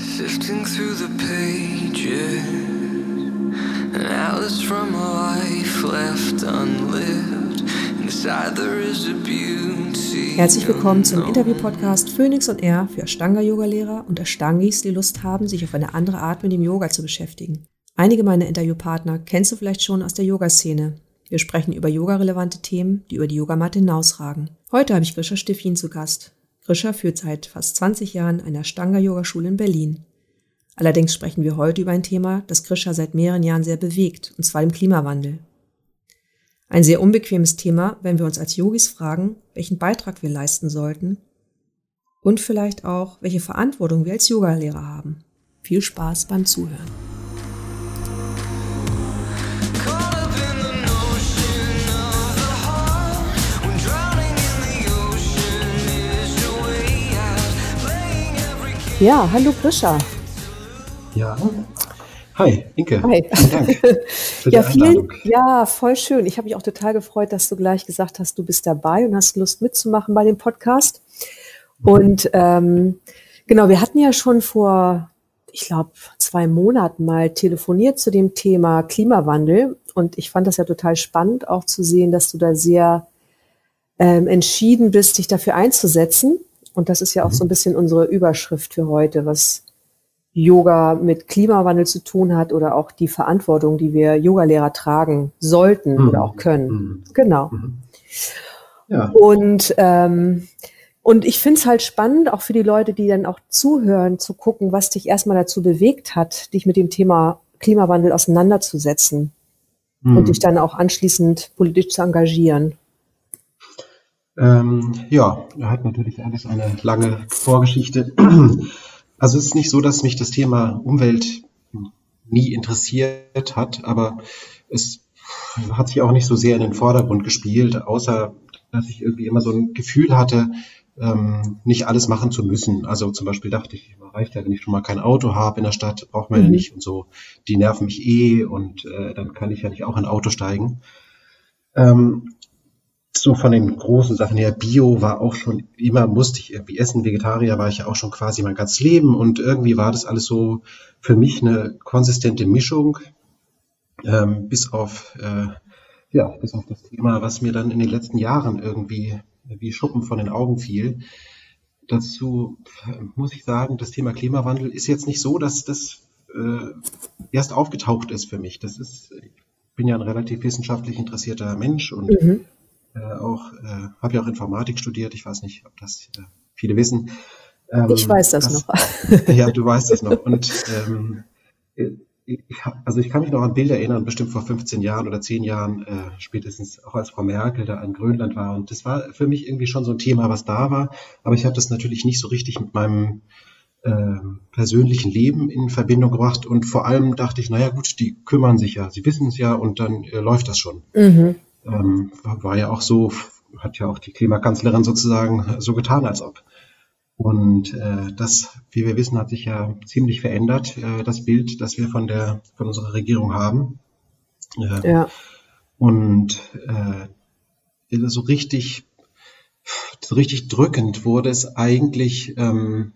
Sifting through the pages, an atlas from a life left unlived. Inside there is a beauty. Herzlich willkommen zum Interview-Podcast Phoenix und Air für Ashtanga-Yoga-Lehrer und Ashtangis, die Lust haben, sich auf eine andere Art mit dem Yoga zu beschäftigen. Einige meiner Interviewpartner kennst du vielleicht schon aus der Yoga-Szene. Wir sprechen über yoga-relevante Themen, die über die Yogamatte hinausragen. Heute habe ich Grisha Stiffin zu Gast. Grisha führt seit fast 20 Jahren eine Ashtanga-Yoga-Schule in Berlin. Allerdings sprechen wir heute über ein Thema, das Grisha seit mehreren Jahren sehr bewegt, und zwar dem Klimawandel. Ein sehr unbequemes Thema, wenn wir uns als Yogis fragen, welchen Beitrag wir leisten sollten und vielleicht auch, welche Verantwortung wir als Yogalehrer haben. Viel Spaß beim Zuhören. Ja, hallo Grisha. Ja. Hi, Inke. Hi. Vielen Dank Ja, vielen, ja, voll schön. Ich habe mich auch total gefreut, dass du gleich gesagt hast, du bist dabei und hast Lust mitzumachen bei dem Podcast. Und ähm, genau, wir hatten ja schon vor, ich glaube, zwei Monaten mal telefoniert zu dem Thema Klimawandel. Und ich fand das ja total spannend, auch zu sehen, dass du da sehr ähm, entschieden bist, dich dafür einzusetzen. Und das ist ja auch so ein bisschen unsere Überschrift für heute, was Yoga mit Klimawandel zu tun hat oder auch die Verantwortung, die wir Yogalehrer tragen sollten Mhm. oder auch können. Mhm. Genau. Ja, Und, ähm, und ich finde es halt spannend, auch für die Leute, die dann auch zuhören, zu gucken, was dich erstmal dazu bewegt hat, dich mit dem Thema Klimawandel auseinanderzusetzen Mhm. und dich dann auch anschließend politisch zu engagieren. Ähm, ja, er hat natürlich alles eine lange Vorgeschichte. Also es ist nicht so, dass mich das Thema Umwelt nie interessiert hat, aber es hat sich auch nicht so sehr in den Vordergrund gespielt, außer dass ich irgendwie immer so ein Gefühl hatte, ähm, nicht alles machen zu müssen. Also zum Beispiel dachte ich, reicht ja, wenn ich schon mal kein Auto habe in der Stadt, braucht man ja Mhm. nicht und so. Die nerven mich eh und äh, dann kann ich ja nicht auch in ein Auto steigen. Ähm, so von den großen Sachen her, Bio war auch schon immer, musste ich irgendwie essen, Vegetarier war ich ja auch schon quasi mein ganzes Leben und irgendwie war das alles so für mich eine konsistente Mischung, ähm, bis auf, äh, ja, bis auf das Thema, was mir dann in den letzten Jahren irgendwie wie Schuppen von den Augen fiel. Dazu äh, muss ich sagen, das Thema Klimawandel ist jetzt nicht so, dass das äh, erst aufgetaucht ist für mich. Das ist, ich bin ja ein relativ wissenschaftlich interessierter Mensch und Mhm. Äh, auch, äh, habe ja auch Informatik studiert. Ich weiß nicht, ob das äh, viele wissen. Ähm, Ich weiß das noch. Ja, du weißt das noch. Und ähm, ich, ich also ich kann mich noch an Bilder erinnern, bestimmt vor 15 Jahren oder 10 Jahren, äh, spätestens auch als Frau Merkel da in Grönland war. Und das war für mich irgendwie schon so ein Thema, was da war. Aber ich habe das natürlich nicht so richtig mit meinem ähm, persönlichen Leben in Verbindung gebracht. Und vor allem dachte ich, naja gut, die kümmern sich ja, sie wissen es ja und dann äh, läuft das schon Mhm. Ähm, war ja auch so, hat ja auch die Klimakanzlerin sozusagen so getan, als ob. Und äh, das, wie wir wissen, hat sich ja ziemlich verändert, äh, das Bild, das wir von der von unserer Regierung haben. Äh, Ja. Und äh, so richtig, so richtig drückend wurde es eigentlich. Ähm,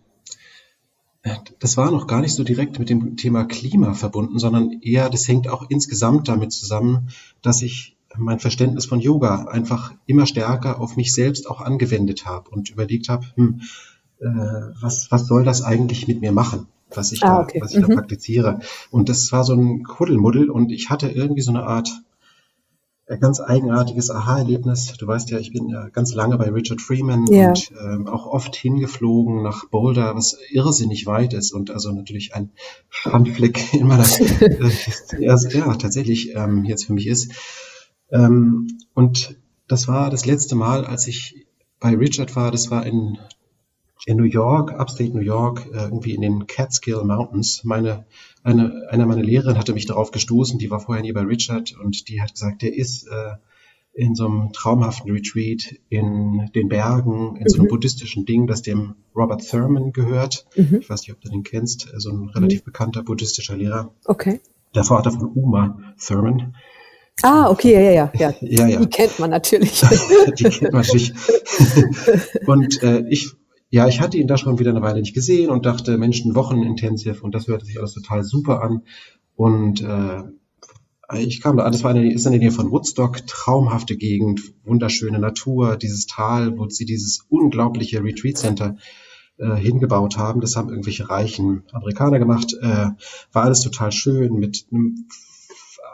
das war noch gar nicht so direkt mit dem Thema Klima verbunden, sondern eher, das hängt auch insgesamt damit zusammen, dass ich mein Verständnis von Yoga einfach immer stärker auf mich selbst auch angewendet habe und überlegt habe, hm, äh, was, was soll das eigentlich mit mir machen, was ich, Ah, da, okay. was ich da Mhm. praktiziere. Und das war so ein Kuddelmuddel und ich hatte irgendwie so eine Art ein ganz eigenartiges Aha-Erlebnis. Du weißt ja, ich bin ja ganz lange bei Richard Freeman Ja. und ähm, auch oft hingeflogen nach Boulder, was irrsinnig weit ist und also natürlich ein Schandfleck in meiner, äh, ja, ja, tatsächlich ähm, jetzt für mich ist. Ähm, und das war das letzte Mal, als ich bei Richard war, das war in, in New York, Upstate New York, äh, irgendwie in den Catskill Mountains. Meine, eine, eine meiner Lehrerinnen hatte mich darauf gestoßen, die war vorher nie bei Richard und die hat gesagt, der ist äh, in so einem traumhaften Retreat in den Bergen, in so einem Mhm. buddhistischen Ding, das dem Robert Thurman gehört. Mhm. Ich weiß nicht, ob du den kennst, äh, so ein relativ bekannter buddhistischer Lehrer. Okay. Der Vater von Uma Thurman. Ah, okay, ja, ja, ja. Ja, ja. Die kennt man natürlich. Die kennt man natürlich. Und äh, ich, ja, ich hatte ihn da schon wieder eine Weile nicht gesehen und dachte, Mensch, ein Wochenintensive und das hörte sich alles total super an. Und äh, ich kam da, das war eine, ist in der Nähe von Woodstock, traumhafte Gegend, wunderschöne Natur, dieses Tal, wo sie dieses unglaubliche Retreat Center äh, hingebaut haben. Das haben irgendwelche reichen Amerikaner gemacht. Äh, war alles total schön mit einem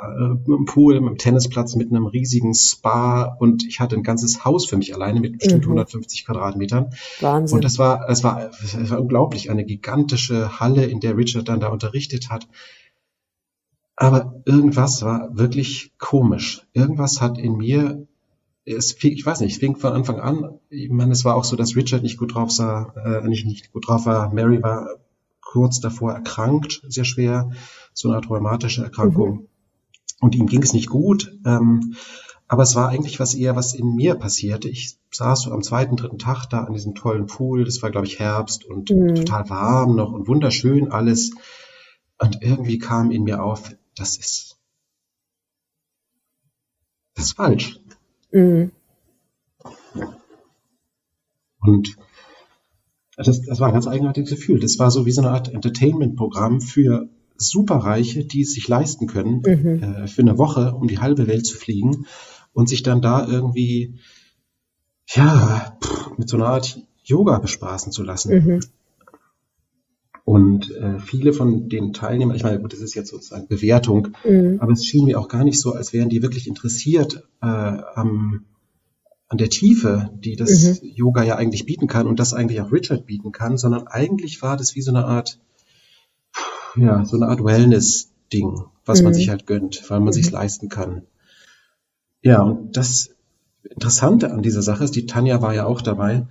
äh, einem Pool, mit einem Tennisplatz, mit einem riesigen Spa und ich hatte ein ganzes Haus für mich alleine mit bestimmt mhm. 150 Quadratmetern. Wahnsinn. Und das war, es war, es war unglaublich, eine gigantische Halle, in der Richard dann da unterrichtet hat. Aber irgendwas war wirklich komisch. Irgendwas hat in mir, es fing, ich weiß nicht, es fing von Anfang an. Ich meine, es war auch so, dass Richard nicht gut drauf sah, äh, nicht, nicht gut drauf war. Mary war kurz davor erkrankt, sehr schwer, so eine Art rheumatische Erkrankung. Mhm. Und ihm ging es nicht gut. Ähm, aber es war eigentlich was eher, was in mir passierte. Ich saß so am zweiten, dritten Tag da an diesem tollen Pool. Das war, glaube ich, Herbst und mhm. total warm noch und wunderschön alles. Und irgendwie kam in mir auf, das ist, das ist falsch. Mhm. Und das, das war ein ganz eigenartiges Gefühl. Das war so wie so eine Art Entertainment-Programm für Superreiche, die es sich leisten können, mhm. äh, für eine Woche um die halbe Welt zu fliegen und sich dann da irgendwie, ja, pff, mit so einer Art Yoga bespaßen zu lassen. Mhm. Und äh, viele von den Teilnehmern, ich meine, gut, das ist jetzt sozusagen Bewertung, mhm. aber es schien mir auch gar nicht so, als wären die wirklich interessiert äh, am, an der Tiefe, die das mhm. Yoga ja eigentlich bieten kann und das eigentlich auch Richard bieten kann, sondern eigentlich war das wie so eine Art, ja, so eine Art Wellness-Ding, was mhm. man sich halt gönnt, weil man mhm. sich leisten kann. Ja, und das Interessante an dieser Sache ist, die Tanja war ja auch dabei,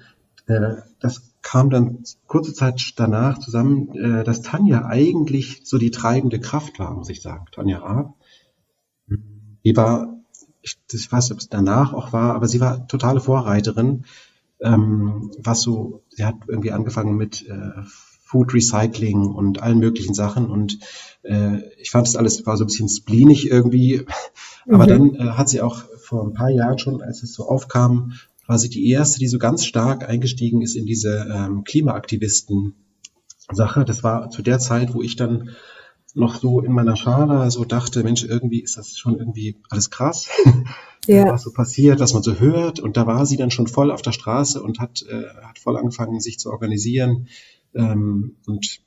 äh, das kam dann kurze Zeit danach zusammen, äh, dass Tanja eigentlich so die treibende Kraft war, muss ich sagen. Tanja A. Die war, ich, ich weiß nicht, ob es danach auch war, aber sie war totale Vorreiterin, ähm, was so, sie hat irgendwie angefangen mit äh, Food Recycling und allen möglichen Sachen und äh, ich fand das alles war so ein bisschen spleenig irgendwie, aber mhm. dann äh, hat sie auch vor ein paar Jahren schon, als es so aufkam, quasi die erste, die so ganz stark eingestiegen ist in diese ähm, Klimaaktivisten-Sache. Das war zu der Zeit, wo ich dann noch so in meiner Schale so dachte, Mensch, irgendwie ist das schon irgendwie alles krass, ja. was so passiert, was man so hört. Und da war sie dann schon voll auf der Straße und hat, äh, hat voll angefangen, sich zu organisieren. Ähm, und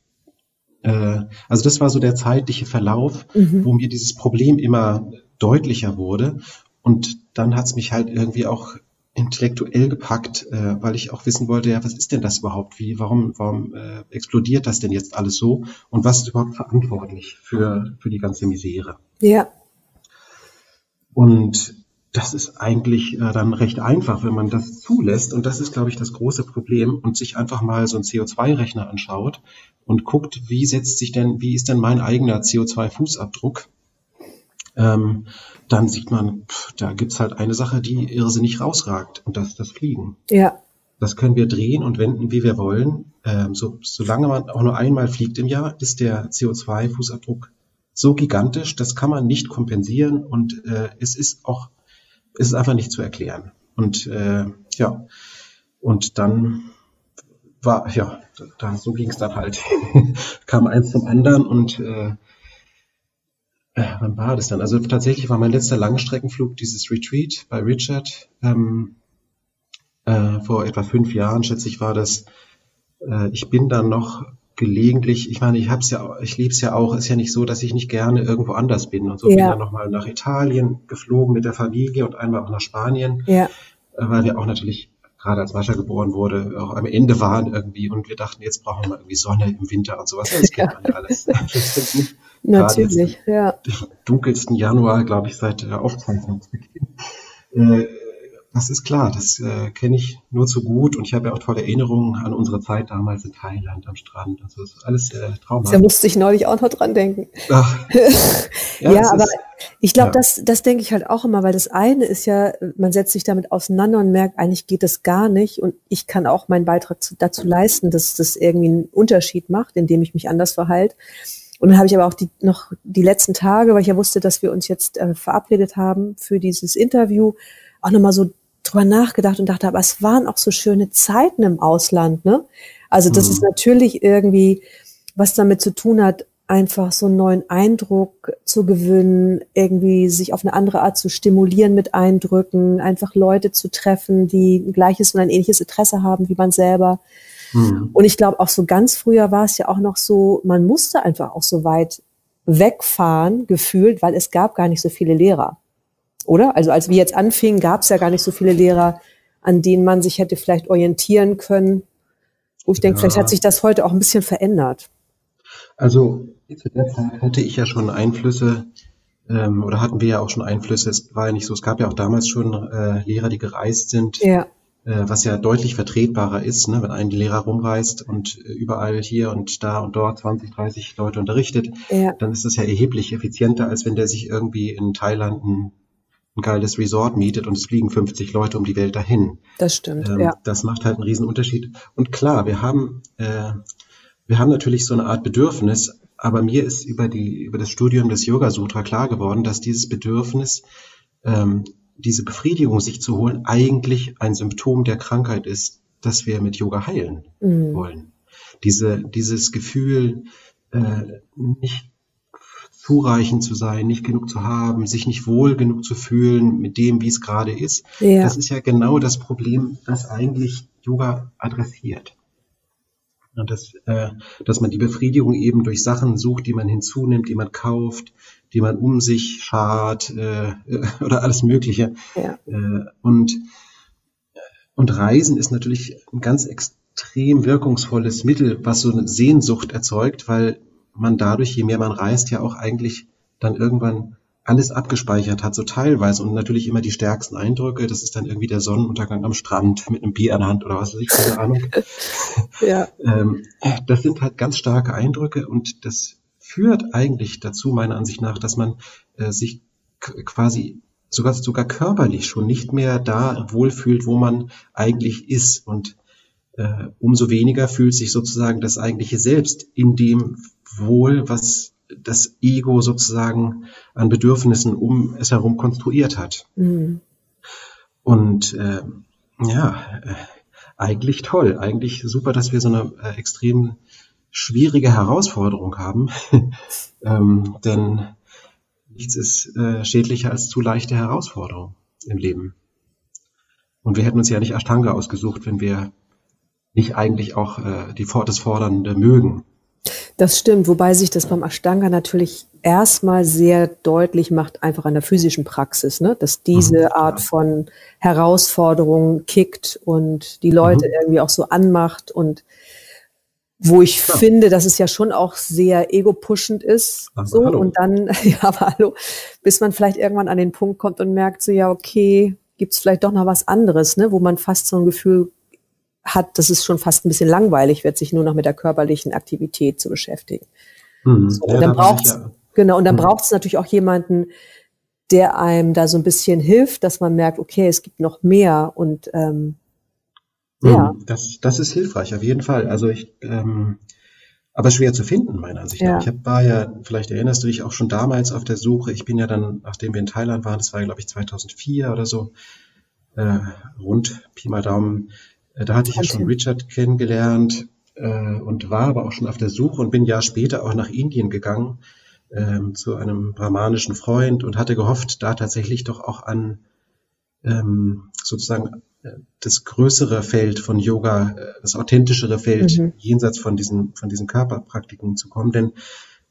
äh, also das war so der zeitliche Verlauf, mhm. wo mir dieses Problem immer deutlicher wurde. Und dann hat es mich halt irgendwie auch intellektuell gepackt, äh, weil ich auch wissen wollte, ja, was ist denn das überhaupt? Wie, warum, warum äh, explodiert das denn jetzt alles so? Und was ist überhaupt verantwortlich für, für die ganze Misere? Ja. Und das ist eigentlich äh, dann recht einfach, wenn man das zulässt. Und das ist, glaube ich, das große Problem. Und sich einfach mal so einen CO2-Rechner anschaut und guckt, wie setzt sich denn, wie ist denn mein eigener CO2-Fußabdruck? Ähm, dann sieht man, pff, da gibt's halt eine Sache, die irrsinnig rausragt und das ist das Fliegen. Ja. Das können wir drehen und wenden, wie wir wollen. Ähm, so, solange man auch nur einmal fliegt im Jahr, ist der CO2-Fußabdruck so gigantisch, das kann man nicht kompensieren und äh, es ist auch, es ist einfach nicht zu erklären. Und äh, ja, und dann war, ja, da, so ging es dann halt. Kam eins zum anderen und äh, äh, wann war das dann? Also tatsächlich war mein letzter Langstreckenflug dieses Retreat bei Richard. Ähm, äh, vor etwa fünf Jahren, schätze ich, war das. Äh, ich bin dann noch gelegentlich, ich meine, ich hab's ja, ich liebe es ja auch, ist ja nicht so, dass ich nicht gerne irgendwo anders bin. Und so ja. bin dann nochmal nach Italien geflogen mit der Familie und einmal auch nach Spanien, ja. Äh, weil wir auch natürlich gerade als Mascha geboren wurde, auch am Ende waren irgendwie und wir dachten, jetzt brauchen wir irgendwie Sonne im Winter und sowas. Das kennt man ja alles. Natürlich, ja. Dunkelsten Januar, glaube ich, seit der Aufzeichnungsbeginn. Äh, das ist klar, das äh, kenne ich nur zu gut und ich habe ja auch tolle Erinnerungen an unsere Zeit damals in Thailand am Strand. Also das ist alles äh, traumhaft. Da musste ich neulich auch noch dran denken. Ach. ja, ja aber ich glaube, ja. das, das denke ich halt auch immer, weil das eine ist ja, man setzt sich damit auseinander und merkt, eigentlich geht das gar nicht und ich kann auch meinen Beitrag zu, dazu leisten, dass das irgendwie einen Unterschied macht, indem ich mich anders verhalte. Und dann habe ich aber auch die, noch die letzten Tage, weil ich ja wusste, dass wir uns jetzt äh, verabredet haben für dieses Interview, auch nochmal so drüber nachgedacht und dachte, aber es waren auch so schöne Zeiten im Ausland, ne? Also das mhm. ist natürlich irgendwie, was damit zu tun hat, einfach so einen neuen Eindruck zu gewinnen, irgendwie sich auf eine andere Art zu stimulieren mit Eindrücken, einfach Leute zu treffen, die ein gleiches und ein ähnliches Interesse haben wie man selber. Mhm. Und ich glaube, auch so ganz früher war es ja auch noch so, man musste einfach auch so weit wegfahren, gefühlt, weil es gab gar nicht so viele Lehrer. Oder? Also als wir jetzt anfingen, gab es ja gar nicht so viele Lehrer, an denen man sich hätte vielleicht orientieren können. Wo ich denke, ja. vielleicht hat sich das heute auch ein bisschen verändert. Also zu der Zeit hatte ich ja schon Einflüsse ähm, oder hatten wir ja auch schon Einflüsse. Es war ja nicht so, es gab ja auch damals schon äh, Lehrer, die gereist sind, ja. Äh, was ja deutlich vertretbarer ist, ne, wenn ein Lehrer rumreist und äh, überall hier und da und dort 20, 30 Leute unterrichtet, ja. dann ist das ja erheblich effizienter, als wenn der sich irgendwie in Thailand ein, ein geiles Resort mietet und es fliegen 50 Leute um die Welt dahin. Das stimmt. Ähm, ja. Das macht halt einen riesen Unterschied. Und klar, wir haben äh, wir haben natürlich so eine Art Bedürfnis, aber mir ist über, die, über das Studium des Yoga Sutra klar geworden, dass dieses Bedürfnis, ähm, diese Befriedigung sich zu holen, eigentlich ein Symptom der Krankheit ist, dass wir mit Yoga heilen mhm. wollen. Diese, dieses Gefühl, äh, nicht zureichend zu sein, nicht genug zu haben, sich nicht wohl genug zu fühlen mit dem, wie es gerade ist. Ja. Das ist ja genau das Problem, das eigentlich Yoga adressiert. Und das, äh, dass man die Befriedigung eben durch Sachen sucht, die man hinzunimmt, die man kauft, die man um sich schart äh, oder alles Mögliche. Ja. Äh, und, und Reisen ist natürlich ein ganz extrem wirkungsvolles Mittel, was so eine Sehnsucht erzeugt, weil man dadurch, je mehr man reist, ja auch eigentlich dann irgendwann alles abgespeichert hat, so teilweise und natürlich immer die stärksten Eindrücke. Das ist dann irgendwie der Sonnenuntergang am Strand mit einem Bier in der Hand oder was weiß ich, keine Ahnung. ja. Ähm, das sind halt ganz starke Eindrücke und das führt eigentlich dazu, meiner Ansicht nach, dass man äh, sich quasi sogar, sogar körperlich schon nicht mehr da wohlfühlt, wo man eigentlich ist und äh, umso weniger fühlt sich sozusagen das eigentliche Selbst in dem wohl, was das Ego sozusagen an Bedürfnissen um es herum konstruiert hat. Mhm. Und äh, ja, äh, eigentlich toll, eigentlich super, dass wir so eine äh, extrem schwierige Herausforderung haben, ähm, denn nichts ist äh, schädlicher als zu leichte Herausforderung im Leben. Und wir hätten uns ja nicht Ashtanga ausgesucht, wenn wir nicht eigentlich auch äh, die, das Fordernde mögen. Das stimmt, wobei sich das beim Ashtanga natürlich erstmal sehr deutlich macht, einfach an der physischen Praxis, ne? dass diese mhm, Art von Herausforderung kickt und die Leute mhm. irgendwie auch so anmacht und wo ich ja. finde, dass es ja schon auch sehr ego-pushend ist. Aber so hallo. und dann, ja, aber hallo, bis man vielleicht irgendwann an den Punkt kommt und merkt so, ja, okay, gibt's vielleicht doch noch was anderes, ne, wo man fast so ein Gefühl hat, dass es schon fast ein bisschen langweilig wird, sich nur noch mit der körperlichen Aktivität zu beschäftigen. Mhm. So, ja, und dann braucht's, ja. genau, und dann mhm. braucht es natürlich auch jemanden, der einem da so ein bisschen hilft, dass man merkt, okay, es gibt noch mehr und ähm, mhm. ja. Das, das ist hilfreich, auf jeden Fall. Also ich, ähm, aber schwer zu finden, meiner Ansicht nach. Ja. Ich hab, war ja, vielleicht erinnerst du dich auch schon damals auf der Suche. Ich bin ja dann, nachdem wir in Thailand waren, das war glaube ich 2004 oder so, äh, rund Pi mal Daumen, da hatte ich ja schon Richard kennengelernt äh, und war aber auch schon auf der Suche und bin ein Jahr später auch nach Indien gegangen äh, zu einem brahmanischen Freund und hatte gehofft, da tatsächlich doch auch an ähm, sozusagen äh, das größere Feld von Yoga, äh, das authentischere Feld mhm. jenseits von diesen, von diesen Körperpraktiken zu kommen. Denn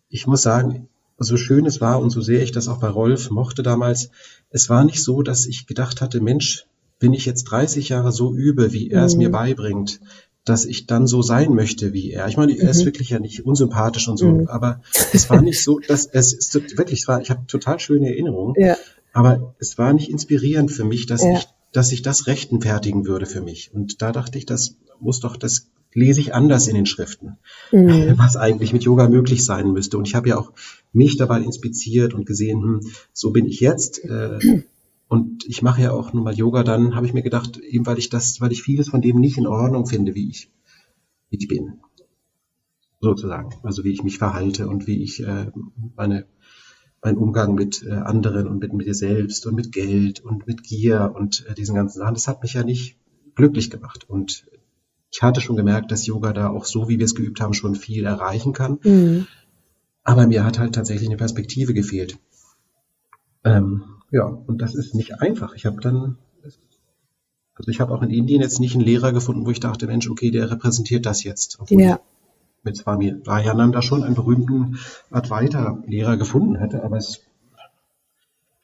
ich muss sagen, so schön es war und so sehr ich das auch bei Rolf mochte damals, es war nicht so, dass ich gedacht hatte, Mensch, wenn ich jetzt 30 Jahre so übe, wie er es mir mhm. beibringt, dass ich dann so sein möchte wie er. Ich meine, er ist mhm. wirklich ja nicht unsympathisch und so, mhm. aber es war nicht so, dass es ist wirklich, es war, ich habe total schöne Erinnerungen, ja. aber es war nicht inspirierend für mich, dass ja. ich, dass ich das rechtfertigen würde für mich. Und da dachte ich, das muss doch, das lese ich anders in den Schriften, mhm. was eigentlich mit Yoga möglich sein müsste. Und ich habe ja auch mich dabei inspiziert und gesehen, hm, so bin ich jetzt. Äh, und ich mache ja auch nun mal Yoga, dann habe ich mir gedacht, eben weil ich das, weil ich vieles von dem nicht in Ordnung finde, wie ich, wie ich bin. Sozusagen. Also wie ich mich verhalte und wie ich äh, meine mein Umgang mit äh, anderen und mit mir selbst und mit Geld und mit Gier und äh, diesen ganzen Sachen, das hat mich ja nicht glücklich gemacht. Und ich hatte schon gemerkt, dass Yoga da auch so, wie wir es geübt haben, schon viel erreichen kann. Mhm. Aber mir hat halt tatsächlich eine Perspektive gefehlt. Ähm, ja, und das ist nicht einfach. Ich habe dann, also ich habe auch in Indien jetzt nicht einen Lehrer gefunden, wo ich dachte, Mensch, okay, der repräsentiert das jetzt. Obwohl ja. ich mit Swami Rayananda schon einen berühmten Advaita-Lehrer gefunden hätte, aber es,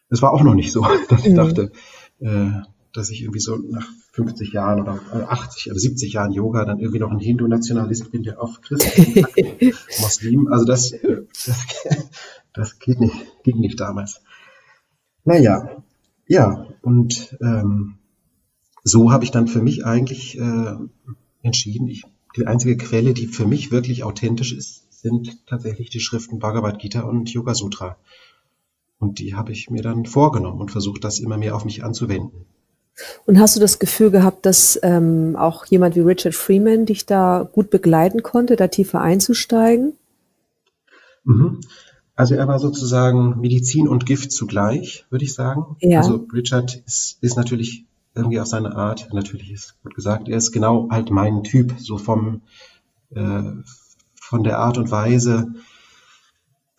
es war auch noch nicht so, dass ich mhm. dachte, äh, dass ich irgendwie so nach 50 Jahren oder 80 oder 70 Jahren Yoga dann irgendwie noch ein Hindu-Nationalist bin, der auf Christen Muslim. Also das, äh, das, das geht nicht, ging nicht damals. Naja, ja, und ähm, so habe ich dann für mich eigentlich äh, entschieden, ich, die einzige Quelle, die für mich wirklich authentisch ist, sind tatsächlich die Schriften Bhagavad Gita und Yoga Sutra. Und die habe ich mir dann vorgenommen und versucht, das immer mehr auf mich anzuwenden. Und hast du das Gefühl gehabt, dass ähm, auch jemand wie Richard Freeman dich da gut begleiten konnte, da tiefer einzusteigen? Mhm. Also er war sozusagen Medizin und Gift zugleich, würde ich sagen. Ja. Also Richard ist, ist natürlich irgendwie auf seine Art, natürlich ist gut gesagt, er ist genau halt mein Typ, so vom äh, von der Art und Weise,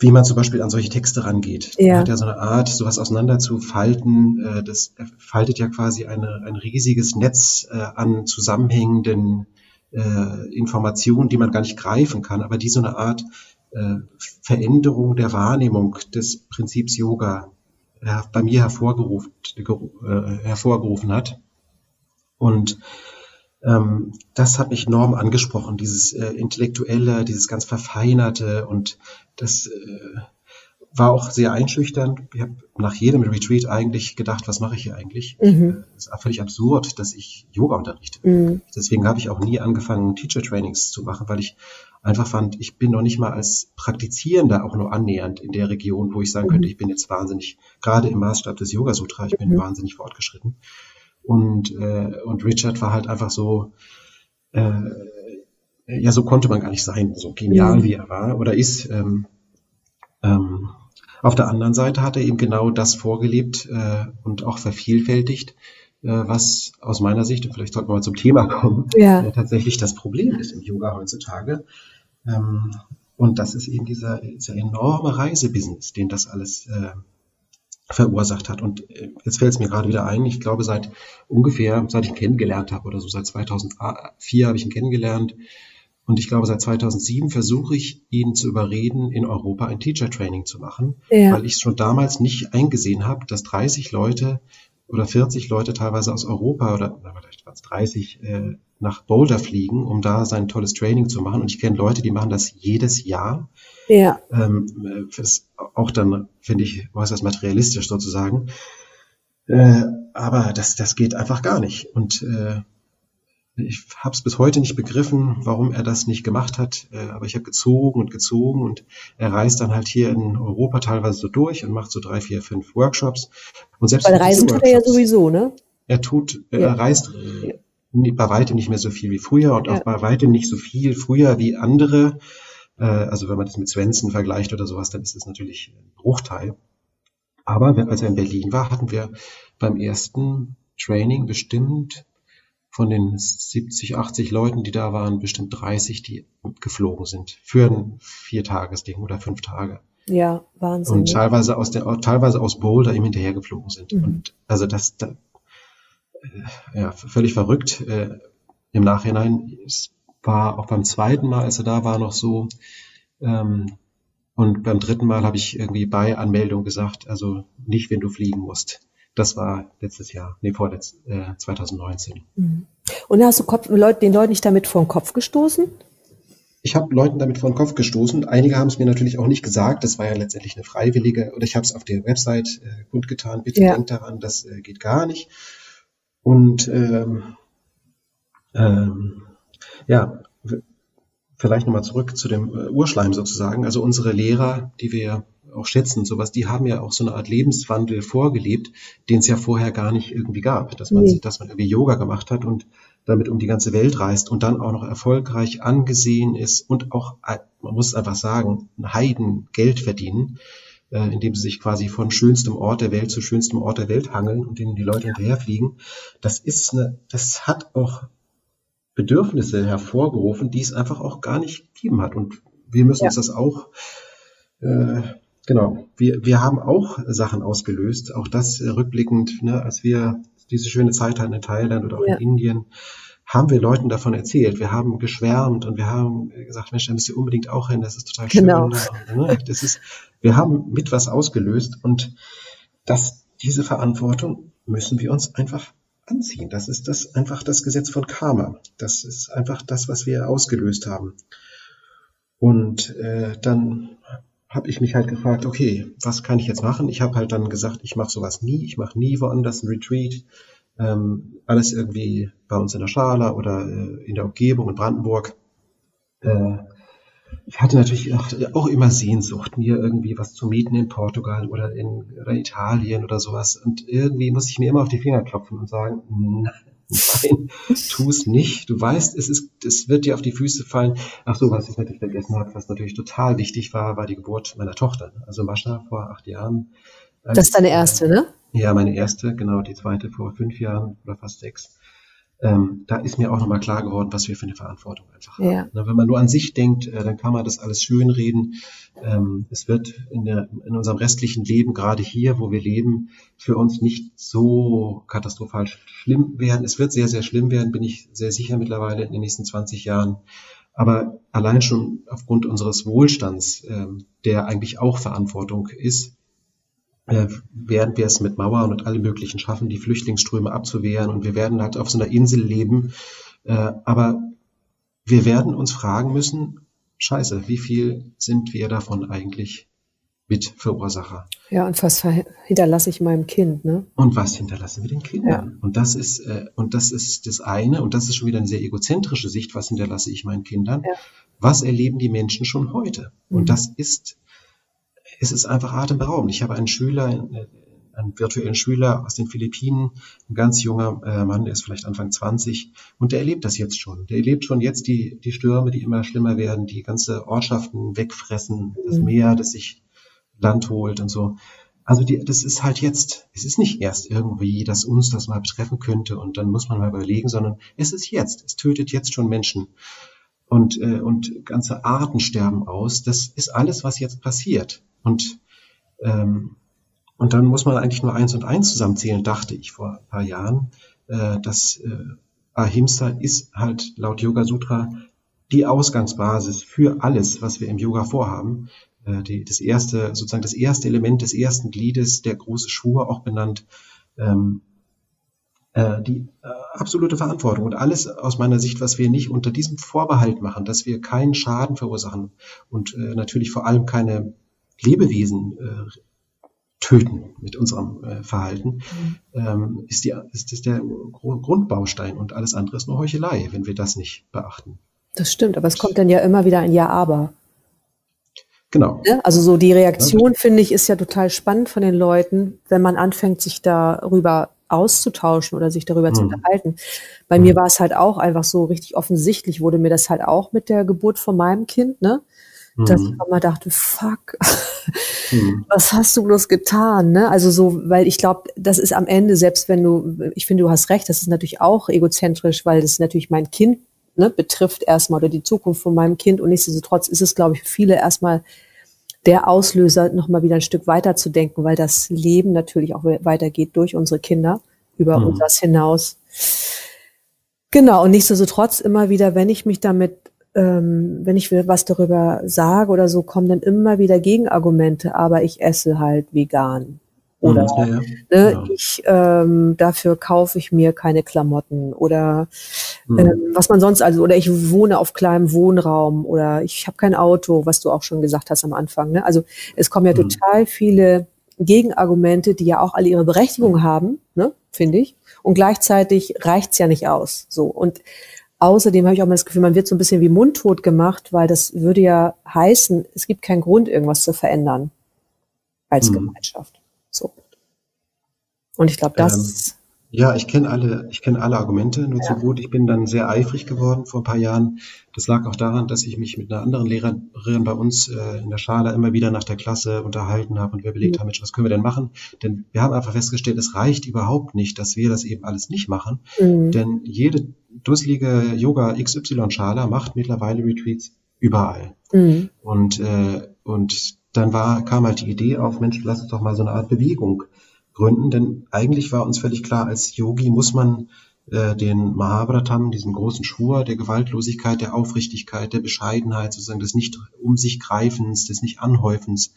wie man zum Beispiel an solche Texte rangeht. Ja. Er hat ja so eine Art, sowas auseinander zu falten. Äh, das faltet ja quasi eine, ein riesiges Netz äh, an zusammenhängenden äh, Informationen, die man gar nicht greifen kann, aber die so eine Art Veränderung der Wahrnehmung des Prinzips Yoga äh, bei mir hervorgerufen, äh, hervorgerufen hat. Und ähm, das hat mich enorm angesprochen, dieses äh, Intellektuelle, dieses ganz Verfeinerte und das äh, war auch sehr einschüchternd. Ich habe nach jedem Retreat eigentlich gedacht, was mache ich hier eigentlich? Mhm. Es ist völlig absurd, dass ich Yoga unterrichte. Mhm. Deswegen habe ich auch nie angefangen, Teacher Trainings zu machen, weil ich einfach fand, ich bin noch nicht mal als Praktizierender auch nur annähernd in der Region, wo ich sagen könnte, mhm. ich bin jetzt wahnsinnig, gerade im Maßstab des Yoga Sutra, ich bin mhm. wahnsinnig fortgeschritten. Und, äh, und Richard war halt einfach so, äh, ja, so konnte man gar nicht sein, so genial mhm. wie er war oder ist. Ähm, ähm, auf der anderen Seite hat er eben genau das vorgelebt äh, und auch vervielfältigt, äh, was aus meiner Sicht, und vielleicht sollten wir mal zum Thema kommen, ja. äh, tatsächlich das Problem ist im Yoga heutzutage. Ähm, und das ist eben dieser, dieser enorme Reisebusiness, den das alles äh, verursacht hat. Und äh, jetzt fällt es mir gerade wieder ein, ich glaube seit ungefähr, seit ich ihn kennengelernt habe oder so, seit 2004 habe ich ihn kennengelernt. Und ich glaube, seit 2007 versuche ich, ihn zu überreden, in Europa ein Teacher Training zu machen, ja. weil ich schon damals nicht eingesehen habe, dass 30 Leute oder 40 Leute teilweise aus Europa oder vielleicht waren es 30 äh, nach Boulder fliegen, um da sein tolles Training zu machen. Und ich kenne Leute, die machen das jedes Jahr. Ja. Ähm, das auch dann, finde ich, äußerst materialistisch sozusagen. Äh, aber das, das geht einfach gar nicht. Und äh, ich habe es bis heute nicht begriffen, warum er das nicht gemacht hat. Äh, aber ich habe gezogen und gezogen und er reist dann halt hier in Europa teilweise so durch und macht so drei, vier, fünf Workshops. Und selbst Weil Reisen tut er ja sowieso, ne? Er tut, ja. er reist ja. bei weitem nicht mehr so viel wie früher und ja. auch bei weitem nicht so viel früher wie andere. Äh, also wenn man das mit Svensson vergleicht oder sowas, dann ist es natürlich ein Bruchteil. Aber als er in Berlin war, hatten wir beim ersten Training bestimmt von den 70, 80 Leuten, die da waren, bestimmt 30, die geflogen sind für ein Viertagesding oder fünf Tage. Ja, Wahnsinn. Und teilweise aus der, teilweise aus Boulder ihm hinterher geflogen sind. Mhm. Und also das, da, äh, ja, völlig verrückt. Äh, Im Nachhinein es war auch beim zweiten Mal, als er da war, noch so. Ähm, und beim dritten Mal habe ich irgendwie bei Anmeldung gesagt, also nicht, wenn du fliegen musst. Das war letztes Jahr, nee, vorletzt, äh, 2019. Mhm. Und hast du Kopf, den Leuten nicht damit vor den Kopf gestoßen? Ich habe Leuten damit vor den Kopf gestoßen. Einige haben es mir natürlich auch nicht gesagt. Das war ja letztendlich eine freiwillige, oder ich habe es auf der Website äh, kundgetan. Bitte ja. denkt daran, das äh, geht gar nicht. Und ähm, ähm, ja, vielleicht nochmal zurück zu dem äh, Urschleim sozusagen. Also unsere Lehrer, die wir auch schätzen, sowas, die haben ja auch so eine Art Lebenswandel vorgelebt, den es ja vorher gar nicht irgendwie gab, dass man, nee. dass man irgendwie Yoga gemacht hat und damit um die ganze Welt reist und dann auch noch erfolgreich angesehen ist und auch, man muss es einfach sagen, ein Heiden Geld verdienen. äh, indem sie sich quasi von schönstem Ort der Welt zu schönstem Ort der Welt hangeln und denen die Leute hinterherfliegen. Das ist eine, das hat auch Bedürfnisse hervorgerufen, die es einfach auch gar nicht gegeben hat. Und wir müssen ja. uns das auch, äh, genau, wir, wir haben auch Sachen ausgelöst, auch das äh, rückblickend, ne, als wir diese schöne Zeit hatten in Thailand oder auch ja. in Indien, haben wir Leuten davon erzählt. Wir haben geschwärmt und wir haben gesagt, Mensch, da müsst ihr unbedingt auch hin, das ist total schön. Genau. Ne? Das ist, wir haben mit was ausgelöst und das, diese Verantwortung müssen wir uns einfach anziehen. Das ist das einfach das Gesetz von Karma. Das ist einfach das, was wir ausgelöst haben. Und äh, dann habe ich mich halt gefragt, okay, was kann ich jetzt machen? Ich habe halt dann gesagt, ich mache sowas nie, ich mache nie woanders ein Retreat. Ähm, alles irgendwie bei uns in der Schala oder äh, in der Umgebung in Brandenburg. Äh, ich hatte natürlich auch, auch, immer Sehnsucht, mir irgendwie was zu mieten in Portugal oder in oder Italien oder sowas. Und irgendwie muss ich mir immer auf die Finger klopfen und sagen, nein, tu es nicht. Du weißt, es ist, es wird dir auf die Füße fallen. Ach so, was ich natürlich vergessen habe, was natürlich total wichtig war, war die Geburt meiner Tochter. Also Mascha vor acht Jahren. Das ist deine erste, ne? Ja, meine erste, genau, die zweite vor fünf Jahren oder fast sechs ähm, da ist mir auch nochmal klar geworden, was wir für eine Verantwortung einfach haben. Ja. Na, wenn man nur an sich denkt, äh, dann kann man das alles schönreden. Ähm, es wird in, der, in unserem restlichen Leben, gerade hier, wo wir leben, für uns nicht so katastrophal schlimm werden. Es wird sehr, sehr schlimm werden, bin ich sehr sicher mittlerweile in den nächsten 20 Jahren. Aber allein schon aufgrund unseres Wohlstands, ähm, der eigentlich auch Verantwortung ist, werden wir es mit Mauern und allem Möglichen schaffen, die Flüchtlingsströme abzuwehren. Und wir werden halt auf so einer Insel leben. Äh, aber wir werden uns fragen müssen, scheiße, wie viel sind wir davon eigentlich Mitverursacher? Ja, und was hinterlasse ich meinem Kind, ne? Und was hinterlassen wir den Kindern? Ja. Und das ist, äh, und das ist das eine, und das ist schon wieder eine sehr egozentrische Sicht, was hinterlasse ich meinen Kindern? Ja. Was erleben die Menschen schon heute? Mhm. Und das ist es ist einfach atemberaubend. Ich habe einen Schüler, einen virtuellen Schüler aus den Philippinen, ein ganz junger äh, Mann, der ist vielleicht Anfang 20 und der erlebt das jetzt schon. Der erlebt schon jetzt die, die Stürme, die immer schlimmer werden, die ganze Ortschaften wegfressen, das mhm. Meer, das sich Land holt und so. Also die, das ist halt jetzt, es ist nicht erst irgendwie, dass uns das mal betreffen könnte und dann muss man mal überlegen, sondern es ist jetzt. Es tötet jetzt schon Menschen und, äh, und ganze Arten sterben aus. Das ist alles, was jetzt passiert. Und, ähm, und dann muss man eigentlich nur eins und eins zusammenzählen, dachte ich vor ein paar Jahren. Äh, dass äh, Ahimsa ist halt laut Yoga Sutra die Ausgangsbasis für alles, was wir im Yoga vorhaben. Äh, die, das erste, sozusagen das erste Element des ersten Gliedes, der große Schwur auch benannt. Ähm, äh, die äh, absolute Verantwortung und alles aus meiner Sicht, was wir nicht unter diesem Vorbehalt machen, dass wir keinen Schaden verursachen und äh, natürlich vor allem keine Lebewesen äh, töten mit unserem äh, Verhalten, mhm. ähm, ist, die, ist das der Grundbaustein und alles andere ist nur Heuchelei, wenn wir das nicht beachten. Das stimmt, aber es kommt dann ja immer wieder ein Ja, aber. Genau. Ne? Also so die Reaktion, ja. finde ich, ist ja total spannend von den Leuten, wenn man anfängt, sich darüber auszutauschen oder sich darüber mhm. zu unterhalten. Bei mhm. mir war es halt auch einfach so richtig offensichtlich, wurde mir das halt auch mit der Geburt von meinem Kind, ne? Dass ich mhm. auch mal dachte, fuck, mhm. was hast du bloß getan? Ne? Also so, weil ich glaube, das ist am Ende, selbst wenn du, ich finde, du hast recht, das ist natürlich auch egozentrisch, weil das natürlich mein Kind ne, betrifft erstmal oder die Zukunft von meinem Kind und nichtsdestotrotz ist es, glaube ich, für viele erstmal der Auslöser, nochmal wieder ein Stück weiter zu denken, weil das Leben natürlich auch weitergeht durch unsere Kinder, über mhm. unseres hinaus. Genau, und nichtsdestotrotz immer wieder, wenn ich mich damit ähm, wenn ich was darüber sage oder so, kommen dann immer wieder Gegenargumente, aber ich esse halt vegan. Oder ja, ja. Ne, ja. ich ähm, dafür kaufe ich mir keine Klamotten oder mhm. ähm, was man sonst also oder ich wohne auf kleinem Wohnraum oder ich habe kein Auto, was du auch schon gesagt hast am Anfang. Ne? Also es kommen ja mhm. total viele Gegenargumente, die ja auch alle ihre Berechtigung haben, ne, finde ich. Und gleichzeitig reicht's ja nicht aus. So und Außerdem habe ich auch mal das Gefühl, man wird so ein bisschen wie mundtot gemacht, weil das würde ja heißen, es gibt keinen Grund, irgendwas zu verändern als mhm. Gemeinschaft. So. Und ich glaube, das, ähm, Ja, ich kenne alle, ich kenne alle Argumente, nur ja. zu gut. Ich bin dann sehr eifrig geworden vor ein paar Jahren. Das lag auch daran, dass ich mich mit einer anderen Lehrerin bei uns äh, in der Schale immer wieder nach der Klasse unterhalten habe und wir überlegt mhm. haben, Mensch, was können wir denn machen? Denn wir haben einfach festgestellt, es reicht überhaupt nicht, dass wir das eben alles nicht machen. Mhm. Denn jede dusselige Yoga XY-Schale macht mittlerweile Retreats überall. Mhm. Und, äh, und dann war, kam halt die Idee auf, Mensch, lass uns doch mal so eine Art Bewegung gründen, denn eigentlich war uns völlig klar, als Yogi muss man äh, den Mahabharatam, diesen großen Schwur der Gewaltlosigkeit, der Aufrichtigkeit, der Bescheidenheit, sozusagen des nicht um sich greifens, des nicht anhäufens,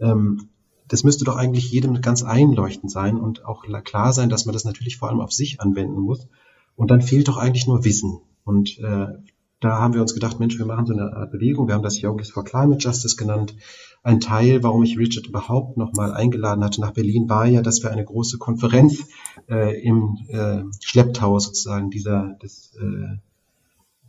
ähm, das müsste doch eigentlich jedem ganz einleuchtend sein und auch klar sein, dass man das natürlich vor allem auf sich anwenden muss. Und dann fehlt doch eigentlich nur Wissen. Und äh, da haben wir uns gedacht, Mensch, wir machen so eine Art Bewegung. Wir haben das Yogis for Climate Justice genannt. Ein Teil, warum ich Richard überhaupt nochmal eingeladen hatte nach Berlin, war ja, dass wir eine große Konferenz äh, im äh, Schlepptau sozusagen dieser des, äh,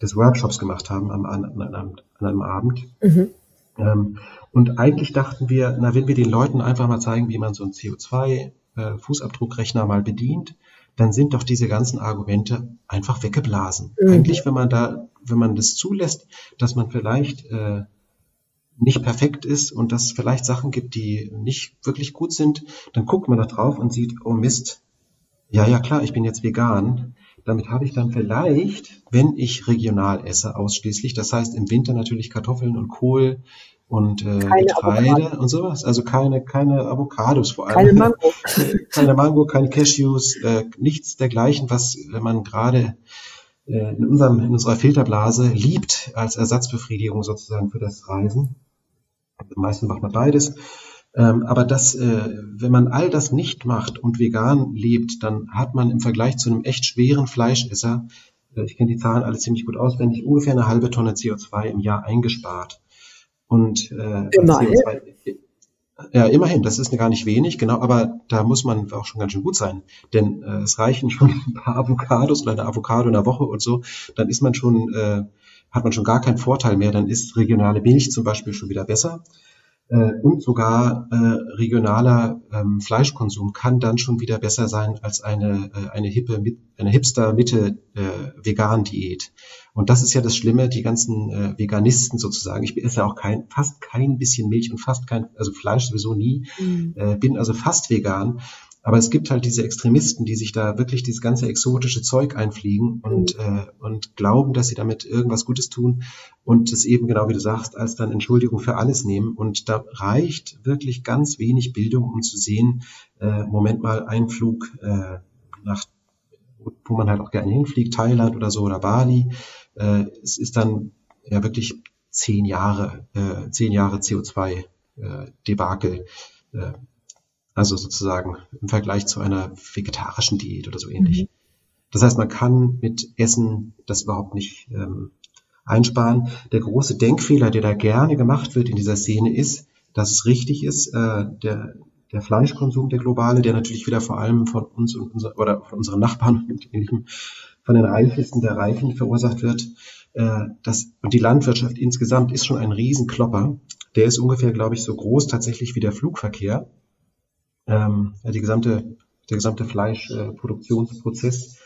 des Workshops gemacht haben am, an, an, an einem Abend. Mhm. Ähm, und eigentlich dachten wir, na, wenn wir den Leuten einfach mal zeigen, wie man so einen CO2-Fußabdruckrechner äh, mal bedient, dann sind doch diese ganzen Argumente einfach weggeblasen. Mhm. Eigentlich, wenn man da, wenn man das zulässt, dass man vielleicht äh, nicht perfekt ist und dass es vielleicht Sachen gibt, die nicht wirklich gut sind, dann guckt man da drauf und sieht, oh Mist, ja, ja klar, ich bin jetzt vegan. Damit habe ich dann vielleicht, wenn ich regional esse, ausschließlich, das heißt im Winter natürlich Kartoffeln und Kohl und äh, Getreide Avocado. und sowas. Also keine, keine Avocados vor allem. Keine Mango. keine Mango, keine Cashews, äh, nichts dergleichen, was man gerade äh, in, unserem, in unserer Filterblase liebt als Ersatzbefriedigung sozusagen für das Reisen. Meistens macht man beides. Ähm, aber das, äh, wenn man all das nicht macht und vegan lebt, dann hat man im Vergleich zu einem echt schweren Fleischesser, äh, ich kenne die Zahlen alle ziemlich gut auswendig, ungefähr eine halbe Tonne CO2 im Jahr eingespart. Und äh, immerhin. CO2, ja, immerhin, das ist gar nicht wenig, genau, aber da muss man auch schon ganz schön gut sein. Denn äh, es reichen schon ein paar Avocados oder eine Avocado in der Woche und so, dann ist man schon, äh, hat man schon gar keinen Vorteil mehr, dann ist regionale Milch zum Beispiel schon wieder besser. Äh, und sogar äh, regionaler ähm, Fleischkonsum kann dann schon wieder besser sein als eine, äh, eine hippe, eine hipster-Mitte äh, vegan Diät. Und das ist ja das Schlimme, die ganzen äh, Veganisten sozusagen. Ich esse ja auch kein, fast kein bisschen Milch und fast kein, also Fleisch sowieso nie, mhm. äh, bin also fast vegan. Aber es gibt halt diese Extremisten, die sich da wirklich dieses ganze exotische Zeug einfliegen und, mhm. äh, und glauben, dass sie damit irgendwas Gutes tun und es eben genau wie du sagst, als dann Entschuldigung für alles nehmen. Und da reicht wirklich ganz wenig Bildung, um zu sehen, äh, Moment mal, ein Flug äh, nach, wo man halt auch gerne hinfliegt, Thailand oder so oder Bali, äh, es ist dann ja wirklich zehn Jahre, äh, zehn Jahre CO2 äh, Debakel. Äh, also sozusagen im Vergleich zu einer vegetarischen Diät oder so ähnlich. Mhm. Das heißt, man kann mit Essen das überhaupt nicht ähm, einsparen. Der große Denkfehler, der da gerne gemacht wird in dieser Szene, ist, dass es richtig ist, äh, der, der Fleischkonsum, der globale, der natürlich wieder vor allem von uns und unser, oder von unseren Nachbarn und ähnlichem, von den Reichsten der Reichen verursacht wird. Äh, das, und die Landwirtschaft insgesamt ist schon ein Riesenklopper. Der ist ungefähr, glaube ich, so groß tatsächlich wie der Flugverkehr ähm, die gesamte, der gesamte Fleischproduktionsprozess,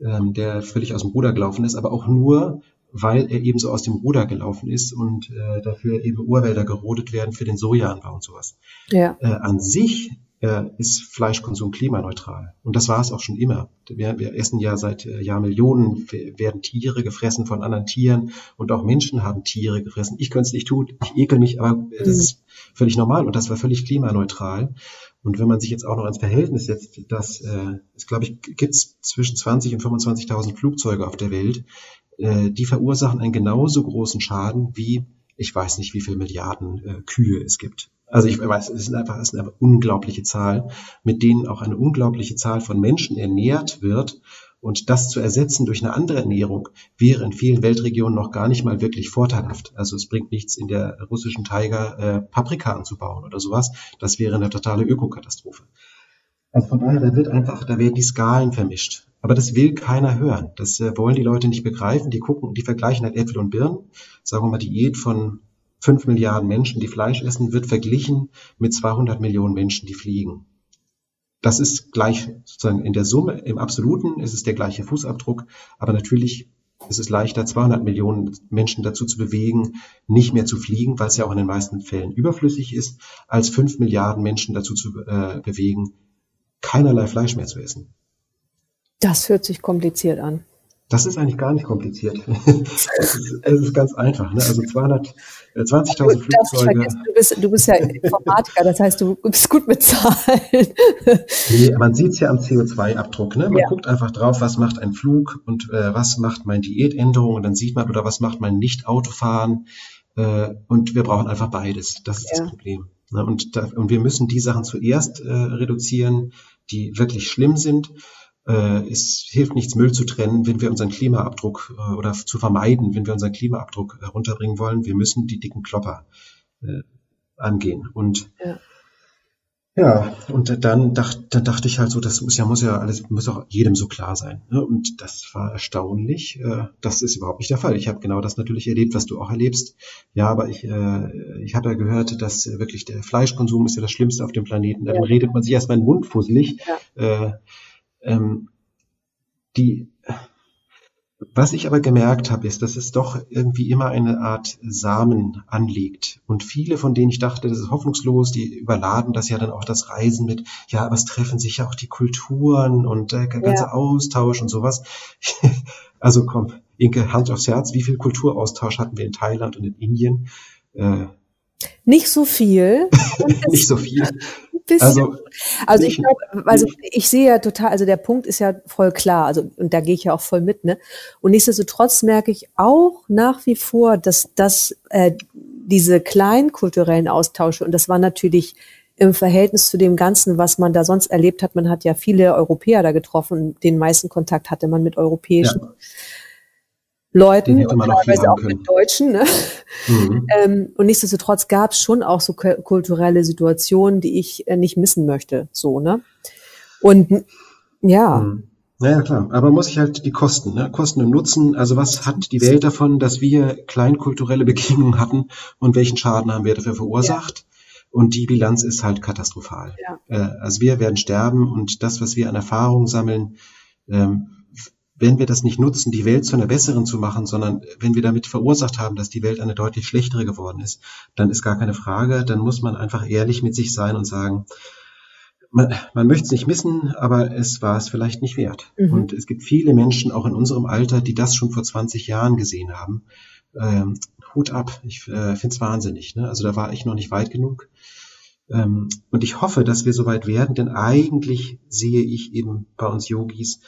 äh, ähm, der völlig aus dem Ruder gelaufen ist, aber auch nur, weil er eben so aus dem Ruder gelaufen ist und äh, dafür eben Urwälder gerodet werden für den Sojaanbau und sowas. Ja. Äh, an sich ist Fleischkonsum klimaneutral. Und das war es auch schon immer. Wir, wir essen ja seit äh, Jahrmillionen, werden Tiere gefressen von anderen Tieren und auch Menschen haben Tiere gefressen. Ich könnte es nicht tun, ich ekel mich, aber das mhm. ist völlig normal und das war völlig klimaneutral. Und wenn man sich jetzt auch noch ins Verhältnis setzt, dass äh, es, glaube ich, gibt zwischen 20 und 25.000 Flugzeuge auf der Welt, äh, die verursachen einen genauso großen Schaden wie, ich weiß nicht, wie viele Milliarden äh, Kühe es gibt. Also ich weiß, es ist einfach, es ist eine unglaubliche Zahl, mit denen auch eine unglaubliche Zahl von Menschen ernährt wird und das zu ersetzen durch eine andere Ernährung wäre in vielen Weltregionen noch gar nicht mal wirklich vorteilhaft. Also es bringt nichts, in der russischen Tiger äh, Paprika anzubauen oder sowas. Das wäre eine totale Ökokatastrophe. Also von daher, da wird einfach, da werden die Skalen vermischt. Aber das will keiner hören. Das äh, wollen die Leute nicht begreifen. Die gucken, die vergleichen halt Äpfel und Birnen. Sagen wir mal, Diät von fünf Milliarden Menschen, die Fleisch essen, wird verglichen mit 200 Millionen Menschen, die fliegen. das ist gleich sozusagen in der Summe, im Absoluten ist es der gleiche Fußabdruck, aber natürlich ist es leichter, 200 Millionen Menschen dazu zu bewegen, nicht mehr zu fliegen, weil es ja auch in den meisten Fällen überflüssig ist, als 5 Milliarden Menschen dazu zu äh, bewegen, keinerlei Fleisch mehr zu essen. Das hört sich kompliziert an. Das ist eigentlich gar nicht kompliziert. es, ist, es ist ganz einfach. Ne? Also 200, 20.000 äh, Flugzeuge. Du bist, du bist ja Informatiker, das heißt, du bist gut mit Zahlen. nee, man sieht es ja am CO2-Abdruck. Ne? Man ja. guckt einfach drauf, was macht ein Flug und äh, was macht meine Diätänderung und dann sieht man, oder was macht mein Nicht-Autofahren. Äh, und wir brauchen einfach beides. Das ist ja. das Problem. Ne? Und, da, und wir müssen die Sachen zuerst äh, reduzieren, die wirklich schlimm sind es hilft nichts, Müll zu trennen, wenn wir unseren Klimaabdruck äh, oder zu vermeiden, wenn wir unseren Klimaabdruck äh, runterbringen wollen. Wir müssen die dicken Klopper äh, angehen. Und ja. Ja, und dann, dacht, dann dachte ich halt so, das muss ja, muss ja alles, muss auch jedem so klar sein. Ne? Und das war erstaunlich. Äh, das ist überhaupt nicht der Fall. Ich habe genau das natürlich erlebt, was du auch erlebst. Ja, aber ich, äh, ich habe ja gehört, dass wirklich der Fleischkonsum ist ja das Schlimmste auf dem Planeten. Dann ja. redet man sich erstmal in den Mund fusselig. Ja. Äh, ähm, die, was ich aber gemerkt habe, ist, dass es doch irgendwie immer eine Art Samen anlegt. Und viele, von denen ich dachte, das ist hoffnungslos, die überladen das ja dann auch das Reisen mit, ja, aber es treffen sich ja auch die Kulturen und der ganze ja. Austausch und sowas. also komm, Inke, Hand aufs Herz, wie viel Kulturaustausch hatten wir in Thailand und in Indien? Äh, nicht so viel. nicht so viel bisschen. Also, also ich glaube, also ich sehe ja total, also der Punkt ist ja voll klar, also und da gehe ich ja auch voll mit, ne? Und nichtsdestotrotz merke ich auch nach wie vor, dass das äh, diese kleinen kulturellen Austausche und das war natürlich im Verhältnis zu dem Ganzen, was man da sonst erlebt hat. Man hat ja viele Europäer da getroffen. Den meisten Kontakt hatte man mit europäischen. Ja. Leuten und teilweise auch können. mit Deutschen. Ne? Mhm. Ähm, und nichtsdestotrotz gab es schon auch so kulturelle Situationen, die ich äh, nicht missen möchte. So, ne? Und ja. Mhm. Naja, klar. Aber muss ich halt die Kosten, ne? Kosten und Nutzen. Also was hat die Welt davon, dass wir kleinkulturelle Begegnungen hatten und welchen Schaden haben wir dafür verursacht? Ja. Und die Bilanz ist halt katastrophal. Ja. Äh, also wir werden sterben und das, was wir an Erfahrung sammeln, ähm, wenn wir das nicht nutzen, die Welt zu einer besseren zu machen, sondern wenn wir damit verursacht haben, dass die Welt eine deutlich schlechtere geworden ist, dann ist gar keine Frage, dann muss man einfach ehrlich mit sich sein und sagen, man, man möchte es nicht missen, aber es war es vielleicht nicht wert. Mhm. Und es gibt viele Menschen, auch in unserem Alter, die das schon vor 20 Jahren gesehen haben. Ähm, Hut ab, ich äh, finde es wahnsinnig. Ne? Also da war ich noch nicht weit genug. Ähm, und ich hoffe, dass wir so weit werden, denn eigentlich sehe ich eben bei uns Yogis,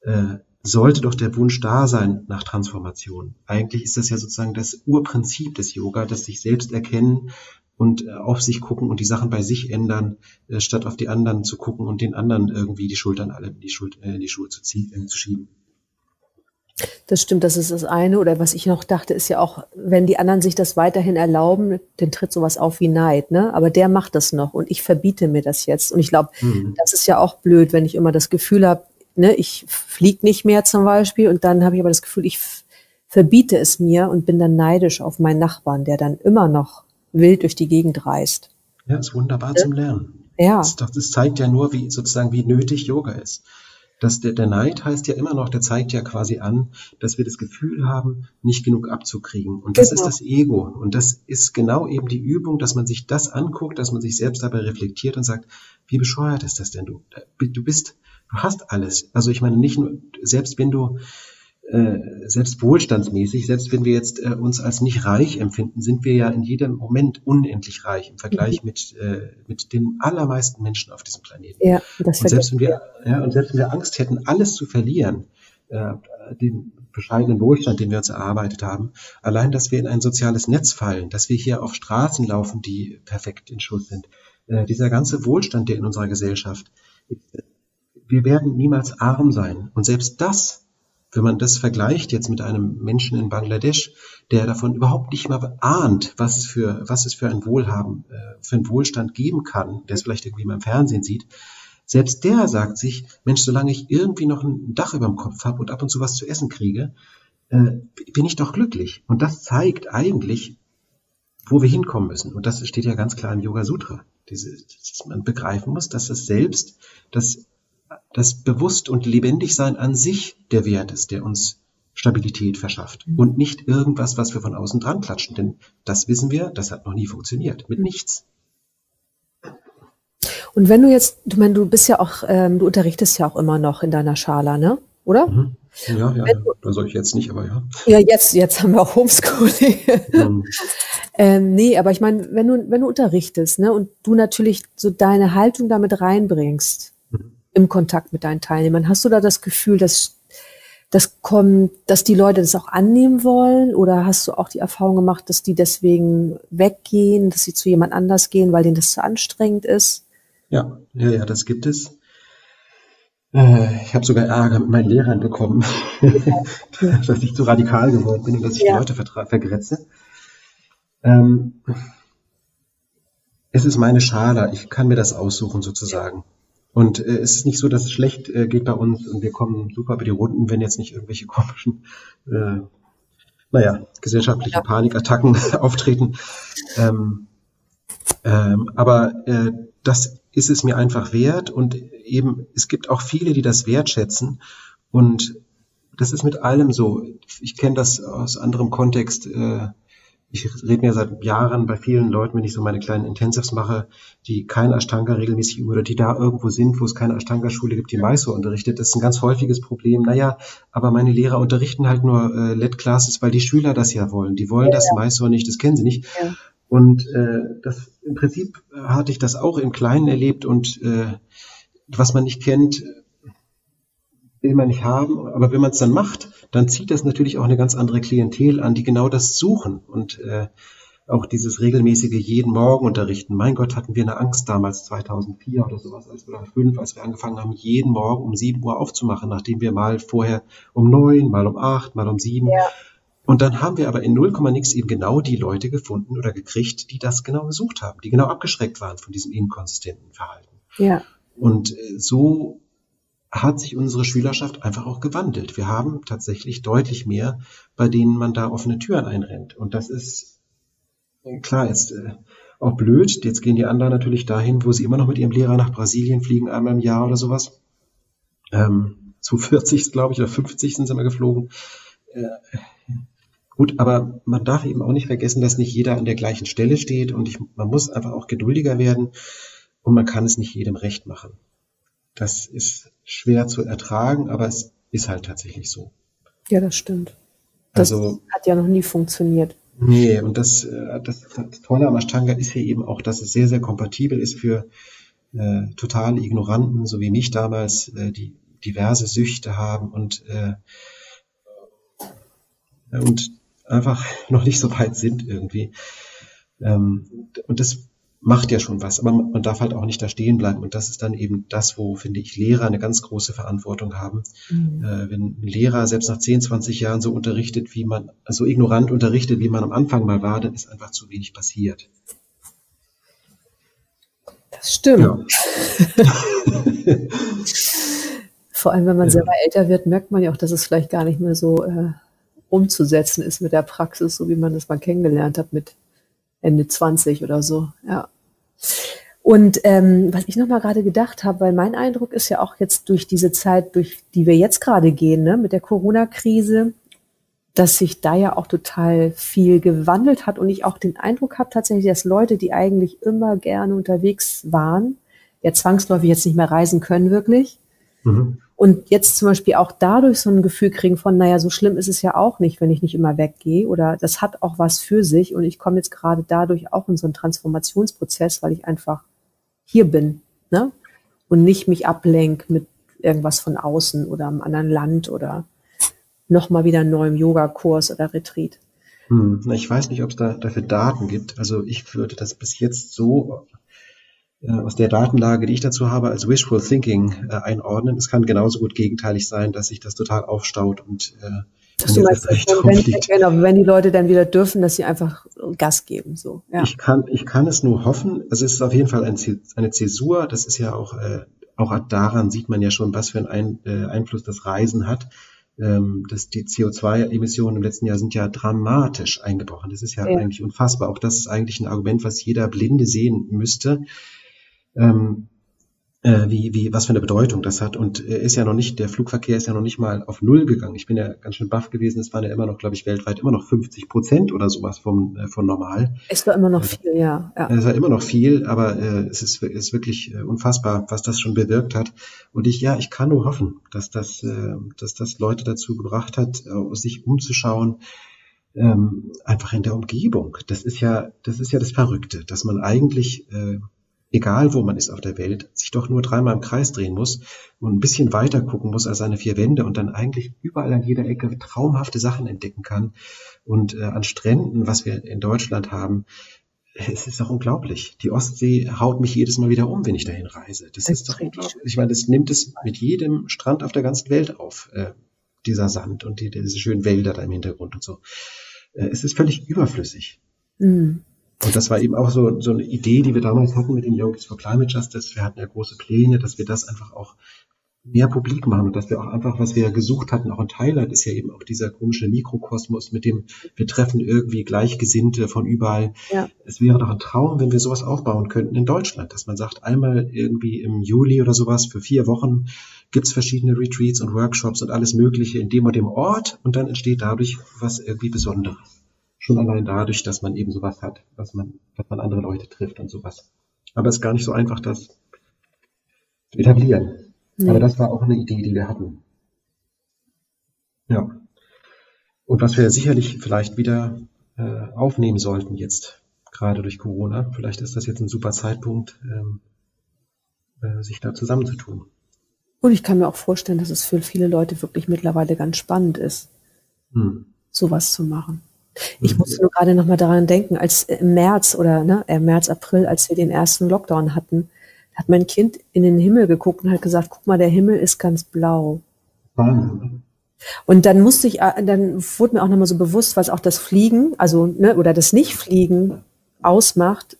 äh, sollte doch der Wunsch da sein nach Transformation. Eigentlich ist das ja sozusagen das Urprinzip des Yoga, das sich selbst erkennen und äh, auf sich gucken und die Sachen bei sich ändern, äh, statt auf die anderen zu gucken und den anderen irgendwie die Schultern alle in die, Schuld, äh, in die Schuhe zu, ziehen, äh, zu schieben. Das stimmt, das ist das eine. Oder was ich noch dachte, ist ja auch, wenn die anderen sich das weiterhin erlauben, dann tritt sowas auf wie Neid, ne? Aber der macht das noch und ich verbiete mir das jetzt. Und ich glaube, mhm. das ist ja auch blöd, wenn ich immer das Gefühl habe, ne, ich fliege nicht mehr zum Beispiel und dann habe ich aber das Gefühl, ich verbiete es mir und bin dann neidisch auf meinen Nachbarn, der dann immer noch wild durch die Gegend reist. Ja, ist wunderbar ja. zum Lernen. Ja. Das, das, zeigt ja nur, wie sozusagen wie nötig Yoga ist. Das, der, der Neid heißt ja immer noch, der zeigt ja quasi an, dass wir das Gefühl haben, nicht genug abzukriegen. Und das genau. ist das Ego. Und das ist genau eben die Übung, dass man sich das anguckt, dass man sich selbst dabei reflektiert und sagt, wie bescheuert ist das denn du? Du bist Du hast alles. Also ich meine, nicht nur, selbst wenn du, äh, selbst wohlstandsmäßig, selbst wenn wir jetzt äh, uns als nicht reich empfinden, sind wir ja in jedem Moment unendlich reich im Vergleich mhm. mit, äh, mit den allermeisten Menschen auf diesem Planeten. Ja, das und selbst wenn wir, ja, und selbst wenn wir Angst hätten, alles zu verlieren, äh, den bescheidenen Wohlstand, den wir uns erarbeitet haben, allein, dass wir in ein soziales Netz fallen, dass wir hier auf Straßen laufen, die perfekt in Schuss sind, äh, dieser ganze Wohlstand, der in unserer Gesellschaft wir werden niemals arm sein. Und selbst das, wenn man das vergleicht jetzt mit einem Menschen in Bangladesch, der davon überhaupt nicht mal ahnt, was es für, was es für ein Wohlhaben, äh, für einen Wohlstand geben kann, der es vielleicht irgendwie mal im Fernsehen sieht, selbst der sagt sich, Mensch, solange ich irgendwie noch ein Dach über dem Kopf habe und ab und zu was zu essen kriege, äh, bin ich doch glücklich. Und das zeigt eigentlich, wo wir hinkommen müssen. Und das steht ja ganz klar im Yoga Sutra. Diese, dass man begreifen muss, dass es selbst das, das Bewusst- und Lebendigsein an sich der Wert ist, der uns Stabilität verschafft mhm. und nicht irgendwas, was wir von außen dran klatschen. Denn das wissen wir, das hat noch nie funktioniert, mit nichts. Und wenn du jetzt, du meinst, du bist ja auch, ähm, du unterrichtest ja auch immer noch in deiner Schala, ne? Oder? Mhm. Ja, ja, ja. da soll ich jetzt nicht, aber ja. Ja, jetzt, jetzt haben wir auch Homeschooling. Mhm. ähm, nee, aber ich meine, wenn du, wenn du unterrichtest, ne, und du natürlich so deine Haltung damit reinbringst, mhm. Im Kontakt mit deinen Teilnehmern, hast du da das Gefühl, dass das kommt, dass die Leute das auch annehmen wollen? Oder hast du auch die Erfahrung gemacht, dass die deswegen weggehen, dass sie zu jemand anders gehen, weil denen das zu anstrengend ist? Ja, ja, ja, das gibt es. Äh, ich habe sogar Ärger mit meinen Lehrern bekommen, ja. dass ich zu radikal geworden bin und dass ich ja. die Leute vergrätze. Ähm, es ist meine Schale, ich kann mir das aussuchen sozusagen. Und äh, es ist nicht so, dass es schlecht äh, geht bei uns und wir kommen super über die Runden, wenn jetzt nicht irgendwelche komischen, äh, naja, gesellschaftliche. Panikattacken auftreten. Ähm, ähm, aber äh, das ist es mir einfach wert und eben, es gibt auch viele, die das wertschätzen und das ist mit allem so. Ich kenne das aus anderem Kontext. Äh, ich rede mir seit Jahren bei vielen Leuten, wenn ich so meine kleinen Intensives mache, die kein Ashtanga regelmäßig üben oder die da irgendwo sind, wo es keine Ashtanga-Schule gibt, die Mysore unterrichtet. Das ist ein ganz häufiges Problem. Naja, aber meine Lehrer unterrichten halt nur äh, LED-Classes, weil die Schüler das ja wollen. Die wollen ja, das ja. Mysore nicht, das kennen sie nicht. Ja. Und äh, das im Prinzip hatte ich das auch im Kleinen erlebt und äh, was man nicht kennt, will man nicht haben. Aber wenn man es dann macht, dann zieht das natürlich auch eine ganz andere Klientel an, die genau das suchen. Und äh, auch dieses regelmäßige jeden Morgen unterrichten. Mein Gott, hatten wir eine Angst damals, 2004 oder sowas, als oder fünf, als wir angefangen haben, jeden Morgen um sieben Uhr aufzumachen, nachdem wir mal vorher um neun, mal um acht, mal um sieben ja. Und dann haben wir aber in 0, nix eben genau die Leute gefunden oder gekriegt, die das genau gesucht haben, die genau abgeschreckt waren von diesem inkonsistenten Verhalten. Ja. Und äh, so hat sich unsere Schülerschaft einfach auch gewandelt. Wir haben tatsächlich deutlich mehr, bei denen man da offene Türen einrennt. Und das ist äh, klar jetzt äh, auch blöd. Jetzt gehen die anderen natürlich dahin, wo sie immer noch mit ihrem Lehrer nach Brasilien fliegen, einmal im Jahr oder sowas. Ähm, zu 40, glaube ich, oder 50 sind sie mal geflogen. Äh, Gut, aber man darf eben auch nicht vergessen, dass nicht jeder an der gleichen Stelle steht und ich, man muss einfach auch geduldiger werden und man kann es nicht jedem recht machen. Das ist schwer zu ertragen, aber es ist halt tatsächlich so. Ja, das stimmt. Das also, hat ja noch nie funktioniert. Nee, und das, äh, das, das Tolle am Ashtanga ist hier eben auch, dass es sehr, sehr kompatibel ist für äh, totale Ignoranten, so wie mich damals, äh, die diverse Süchte haben und, äh, und einfach noch nicht so weit sind irgendwie. Ähm, und das macht ja schon was, aber man darf halt auch nicht da stehen bleiben. Und das ist dann eben das, wo, finde ich, Lehrer eine ganz große Verantwortung haben. Mhm. Äh, wenn ein Lehrer selbst nach 10, 20 Jahren so unterrichtet, wie man, so ignorant unterrichtet, wie man am Anfang mal war, dann ist einfach zu wenig passiert. Das stimmt. Ja. Vor allem, wenn man ja. selber älter wird, merkt man ja auch, dass es vielleicht gar nicht mehr so äh, umzusetzen ist mit der Praxis, so wie man das mal kennengelernt hat mit Ende 20 oder so. Ja. Und ähm, was ich nochmal gerade gedacht habe, weil mein Eindruck ist ja auch jetzt durch diese Zeit, durch die wir jetzt gerade gehen, ne, mit der Corona-Krise, dass sich da ja auch total viel gewandelt hat und ich auch den Eindruck habe tatsächlich, dass Leute, die eigentlich immer gerne unterwegs waren, ja zwangsläufig jetzt nicht mehr reisen können wirklich. Mhm. Und jetzt zum Beispiel auch dadurch so ein Gefühl kriegen von, naja, so schlimm ist es ja auch nicht, wenn ich nicht immer weggehe oder das hat auch was für sich und ich komme jetzt gerade dadurch auch in so einen Transformationsprozess, weil ich einfach hier bin, ne? Und nicht mich ablenk mit irgendwas von außen oder einem anderen Land oder nochmal wieder einen neuen Yoga-Kurs oder Retreat. Hm, ich weiß nicht, ob es da dafür Daten gibt. Also ich würde das bis jetzt so aus der Datenlage, die ich dazu habe, als Wishful Thinking äh, einordnen. Es kann genauso gut gegenteilig sein, dass sich das total aufstaut und äh, Ach, du meinst, wenn, genau, wenn die Leute dann wieder dürfen, dass sie einfach Gas geben. So. Ja. Ich, kann, ich kann es nur hoffen. Also es ist auf jeden Fall ein, eine Zäsur. Das ist ja auch, äh, auch daran sieht man ja schon, was für einen ein, äh, Einfluss das Reisen hat. ähm, dass die CO2-Emissionen im letzten Jahr sind ja dramatisch eingebrochen. Das ist ja, ja, eigentlich unfassbar. Auch das ist eigentlich ein Argument, was jeder Blinde sehen müsste. Ähm, äh, wie, wie, was für eine Bedeutung das hat. Und er ist ja noch nicht, der Flugverkehr ist ja noch nicht mal auf Null gegangen. Ich bin ja ganz schön baff gewesen. Es waren ja immer noch, glaube ich, weltweit immer noch 50 Prozent oder sowas vom, äh, von normal. Es war immer noch viel, ja. ja. Es war immer noch viel, aber äh, es ist, ist wirklich äh, unfassbar, was das schon bewirkt hat. Und ich, ja, ich kann nur hoffen, dass das, äh, dass das Leute dazu gebracht hat, äh, sich umzuschauen, ähm, einfach in der Umgebung. Das ist ja, das ist ja das Verrückte, dass man eigentlich äh, egal wo man ist auf der Welt, sich doch nur dreimal im Kreis drehen muss und ein bisschen weiter gucken muss als seine vier Wände und dann eigentlich überall an jeder Ecke traumhafte Sachen entdecken kann. Und äh, an Stränden, was wir in Deutschland haben, es ist doch unglaublich. Die Ostsee haut mich jedes Mal wieder um, wenn ich dahin reise. Das, das ist doch unglaublich. Ich meine, das nimmt es mit jedem Strand auf der ganzen Welt auf, äh, dieser Sand und die, diese schönen Wälder da im Hintergrund und so. Äh, es ist völlig überflüssig. Mhm. Und das war eben auch so, so eine Idee, die wir damals hatten mit den Yogis for Climate Justice. Wir hatten ja große Pläne, dass wir das einfach auch mehr publik machen und dass wir auch einfach, was wir gesucht hatten, auch in Thailand, ist ja eben auch dieser komische Mikrokosmos, mit dem wir treffen irgendwie Gleichgesinnte von überall. Ja. Es wäre doch ein Traum, wenn wir sowas aufbauen könnten in Deutschland, dass man sagt, einmal irgendwie im Juli oder sowas für vier Wochen gibt's verschiedene Retreats und Workshops und alles Mögliche in dem und dem Ort und dann entsteht dadurch was irgendwie Besonderes. Schon allein dadurch, dass man eben sowas hat, dass man, dass man andere Leute trifft und sowas. Aber es ist gar nicht so einfach, das zu etablieren. Nee. Aber das war auch eine Idee, die wir hatten. Ja. Und was wir sicherlich vielleicht wieder äh, aufnehmen sollten jetzt, gerade durch Corona, vielleicht ist das jetzt ein super Zeitpunkt, ähm, äh, sich da zusammenzutun. Und ich kann mir auch vorstellen, dass es für viele Leute wirklich mittlerweile ganz spannend ist, hm. sowas zu machen. Ich mhm. musste nur gerade noch mal daran denken, als im März oder ne, im März, April, als wir den ersten Lockdown hatten, hat mein Kind in den Himmel geguckt und hat gesagt, guck mal, der Himmel ist ganz blau. Und dann musste ich, äh, dann wurde mir auch nochmal so bewusst, was auch das Fliegen, also, ne, oder das Nicht-Fliegen ausmacht,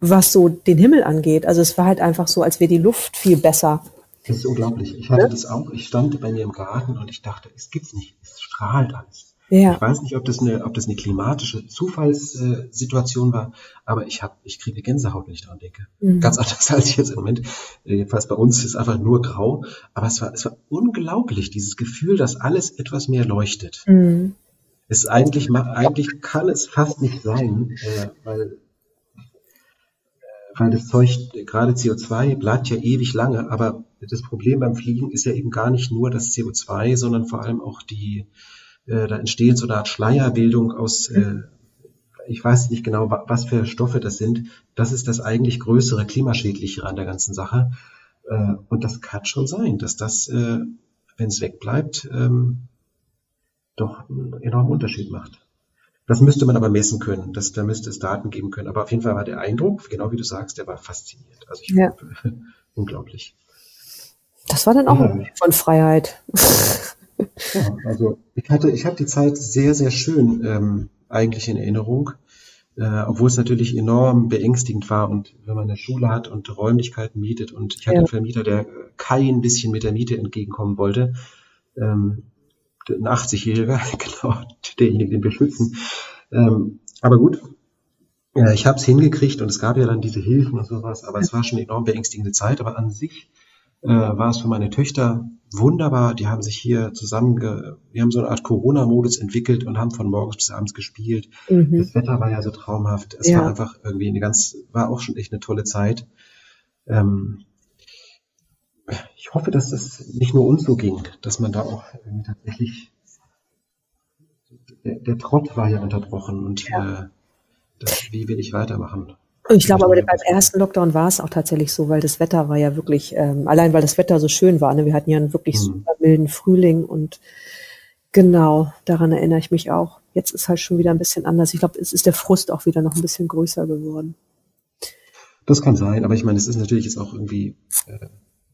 was so den Himmel angeht. Also es war halt einfach so, als wäre die Luft viel besser. Das ist unglaublich. Ich hatte ja? das auch. Ich stand bei mir im Garten und ich dachte, es gibt's nicht. Es strahlt alles. Ja. Ich weiß nicht, ob das eine, ob das eine klimatische Zufallssituation war, aber ich habe, ich kriege Gänsehaut, wenn ich daran denke. Mhm. Ganz anders als jetzt im Moment. Jedenfalls bei uns ist es einfach nur grau, aber es war, es war unglaublich, dieses Gefühl, dass alles etwas mehr leuchtet. Mhm. Es ist eigentlich, eigentlich kann es fast nicht sein, äh, weil äh, weil das Zeug, gerade CO2, bleibt ja ewig lange, aber das Problem beim Fliegen ist ja eben gar nicht nur das CO2, sondern vor allem auch die, äh, da entsteht so eine Art Schleierbildung aus, äh, ich weiß nicht genau, was für Stoffe das sind. Das ist das eigentlich größere, klimaschädlichere an der ganzen Sache. Äh, und das kann schon sein, dass das, äh, wenn es wegbleibt, ähm, doch einen enormen Unterschied macht. Das müsste man aber messen können. Das, da müsste es Daten geben können. Aber auf jeden Fall war der Eindruck, genau wie du sagst, der war faszinierend. Also ich ja. unglaublich. Das war dann auch ja. von Freiheit. Ja, also ich hatte, ich habe die Zeit sehr, sehr schön ähm, eigentlich in Erinnerung, äh, obwohl es natürlich enorm beängstigend war und wenn man eine Schule hat und Räumlichkeiten mietet und ich hatte ja. einen Vermieter, der kein bisschen mit der Miete entgegenkommen wollte, ähm, ein 80-Jähriger, genau, derjenige, den wir schützen. Ähm, aber gut, ja, ich habe es hingekriegt und es gab ja dann diese Hilfen und sowas, aber es war schon eine enorm beängstigende Zeit, aber an sich äh, war es für meine Töchter wunderbar. Die haben sich hier zusammen, wir haben so eine Art Corona-Modus entwickelt und haben von morgens bis abends gespielt. Mhm. Das Wetter war ja so traumhaft. Es ja. war einfach irgendwie eine ganz, war auch schon echt eine tolle Zeit. Ähm, ich hoffe, dass das nicht nur uns so ging, dass man da auch irgendwie tatsächlich der, der Trott war ja unterbrochen und ja. Äh, das, wie will ich weitermachen? Ich glaube aber beim ersten Lockdown war es auch tatsächlich so, weil das Wetter war ja wirklich, ähm, allein weil das Wetter so schön war. Ne? Wir hatten ja einen wirklich mhm. super milden Frühling und genau, daran erinnere ich mich auch. Jetzt ist halt schon wieder ein bisschen anders. Ich glaube, es ist der Frust auch wieder noch ein bisschen größer geworden. Das kann sein, aber ich meine, es ist natürlich jetzt auch irgendwie äh,